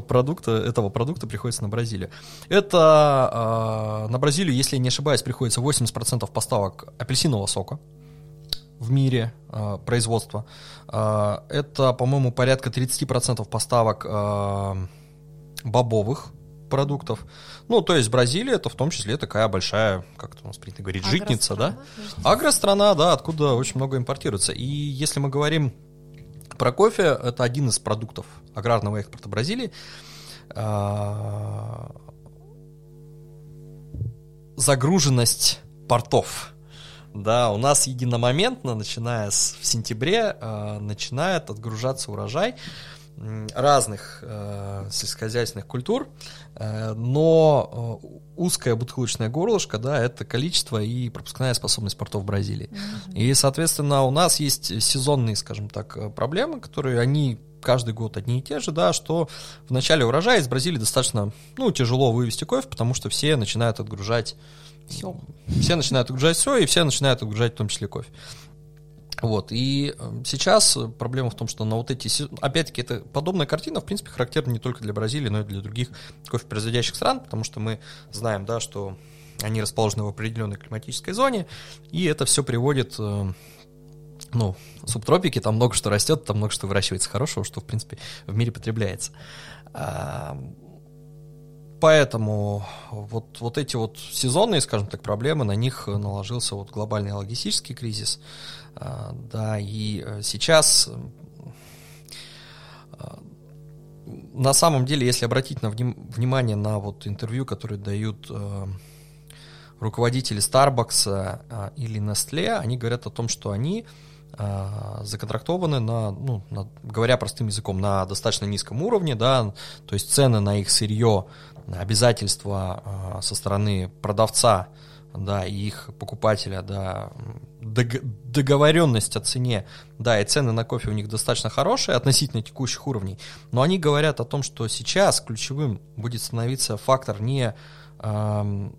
продукта, этого продукта приходится на Бразилию. Это э, на Бразилию, если не ошибаюсь, приходится 80% поставок апельсинового сока в мире э, производства. Э, это, по-моему, порядка 30% поставок бобовых продуктов. Ну, то есть Бразилия это в том числе такая большая, как это у нас принято говорить, житница, да? Агространа, да, откуда очень много импортируется. И если мы говорим про кофе, это один из продуктов аграрного экспорта Бразилии. А, загруженность портов. Да, у нас единомоментно, начиная с в сентябре, э, начинает отгружаться урожай разных э, сельскохозяйственных культур, э, но э, узкое бутылочное горлышко, да, это количество и пропускная способность портов Бразилии. Mm-hmm. И, соответственно, у нас есть сезонные, скажем так, э, проблемы, которые они каждый год одни и те же, да, что в начале урожая из Бразилии достаточно, ну, тяжело вывести кофе, потому что все начинают отгружать все. Все начинают отгружать все, и все начинают отгружать в том числе кофе. Вот, и эм, сейчас проблема в том, что на вот эти, опять-таки, это подобная картина, в принципе, характерна не только для Бразилии, но и для других кофепроизводящих стран, потому что мы знаем, да, что они расположены в определенной климатической зоне, и это все приводит, э, ну, субтропики, там много что растет, там много что выращивается хорошего, что, в принципе, в мире потребляется. Поэтому вот, вот эти вот сезонные, скажем так, проблемы, на них наложился вот глобальный логистический кризис, да, и э, сейчас э, на самом деле, если обратить на вним, внимание на вот интервью, которые дают э, руководители Starbucks э, или Nestle, они говорят о том, что они э, законтрактованы на, ну, на, говоря простым языком, на достаточно низком уровне, да, то есть цены на их сырье, обязательства э, со стороны продавца да, и их покупателя, да, договоренность о цене, да, и цены на кофе у них достаточно хорошие относительно текущих уровней, но они говорят о том, что сейчас ключевым будет становиться фактор не э,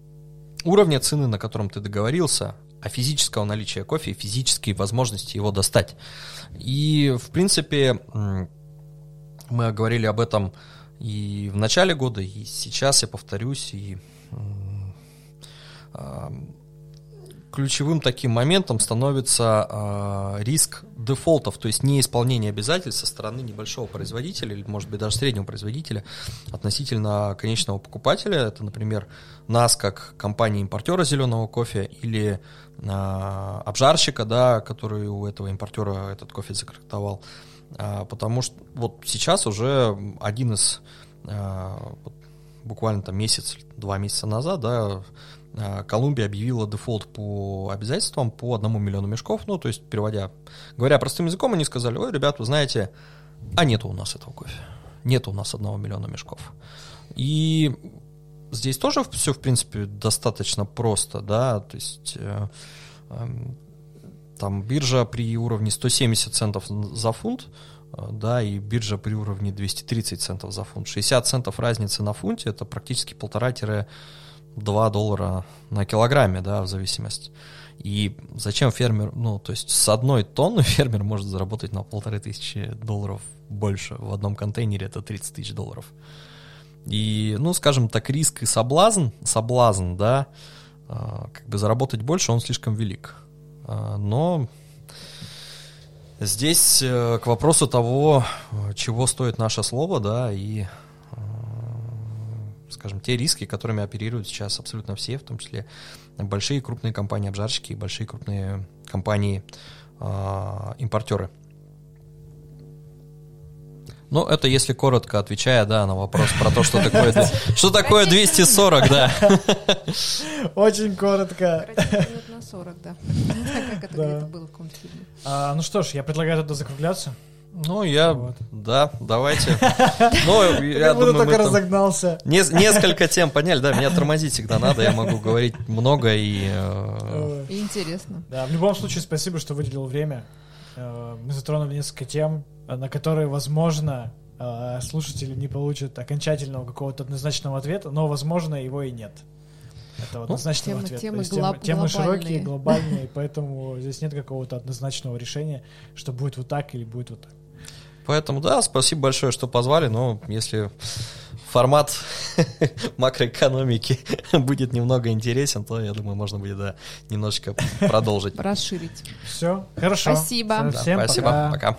уровня цены, на котором ты договорился, а физического наличия кофе и физические возможности его достать. И, в принципе, мы говорили об этом и в начале года, и сейчас я повторюсь, и ключевым таким моментом становится э, риск дефолтов, то есть неисполнение обязательств со стороны небольшого производителя или, может быть, даже среднего производителя относительно конечного покупателя. Это, например, нас как компания-импортера зеленого кофе или э, обжарщика, да, который у этого импортера этот кофе закритовал. Э, потому что вот сейчас уже один из э, буквально там месяц, два месяца назад, да, а, Колумбия объявила дефолт по обязательствам по одному миллиону мешков. Ну, то есть, переводя, говоря простым языком, они сказали, ой, ребят, вы знаете, а нету у нас этого кофе. Нету у нас одного миллиона мешков. И здесь тоже все, в принципе, достаточно просто, да, то есть э, э, там биржа при уровне 170 центов за фунт, э, да, и биржа при уровне 230 центов за фунт. 60 центов разницы на фунте это практически полтора-2 доллара на килограмме, да, в зависимости. И зачем фермер, ну, то есть с одной тонны фермер может заработать на полторы тысячи долларов больше в одном контейнере, это 30 тысяч долларов. И, ну, скажем так, риск и соблазн, соблазн, да, а, как бы заработать больше, он слишком велик. А, но здесь э, к вопросу того, чего стоит наше слово, да, и, скажем, те риски, которыми оперируют сейчас абсолютно все, в том числе большие крупные компании обжарщики, большие крупные компании импортеры. Ну, это если коротко отвечая, да, на вопрос про то, что такое, что такое 240, да. Очень коротко. Минут на 40, да. Как это где-то было в каком-то фильме. А, ну что ж, я предлагаю туда закругляться. Ну, я, вот. да, давайте. Ну, я думаю, только разогнался. Несколько тем поняли, да, меня тормозить всегда надо, я могу говорить много и... Э, интересно. Да, в любом случае, спасибо, что выделил время. Э, мы затронули несколько тем, э, на которые, возможно, слушатели не получат окончательного какого-то однозначного ответа, но, возможно, его и нет. Это однозначного ну, ответа. Темы, темы, глоб- темы широкие, глобальные, поэтому здесь нет какого-то однозначного решения, что будет вот так или будет вот так. Поэтому, да, спасибо большое, что позвали, но если формат макроэкономики будет немного интересен, то, я думаю, можно будет, да, немножечко продолжить. Расширить. Все, хорошо. Спасибо. Всем да, спасибо, пока. пока.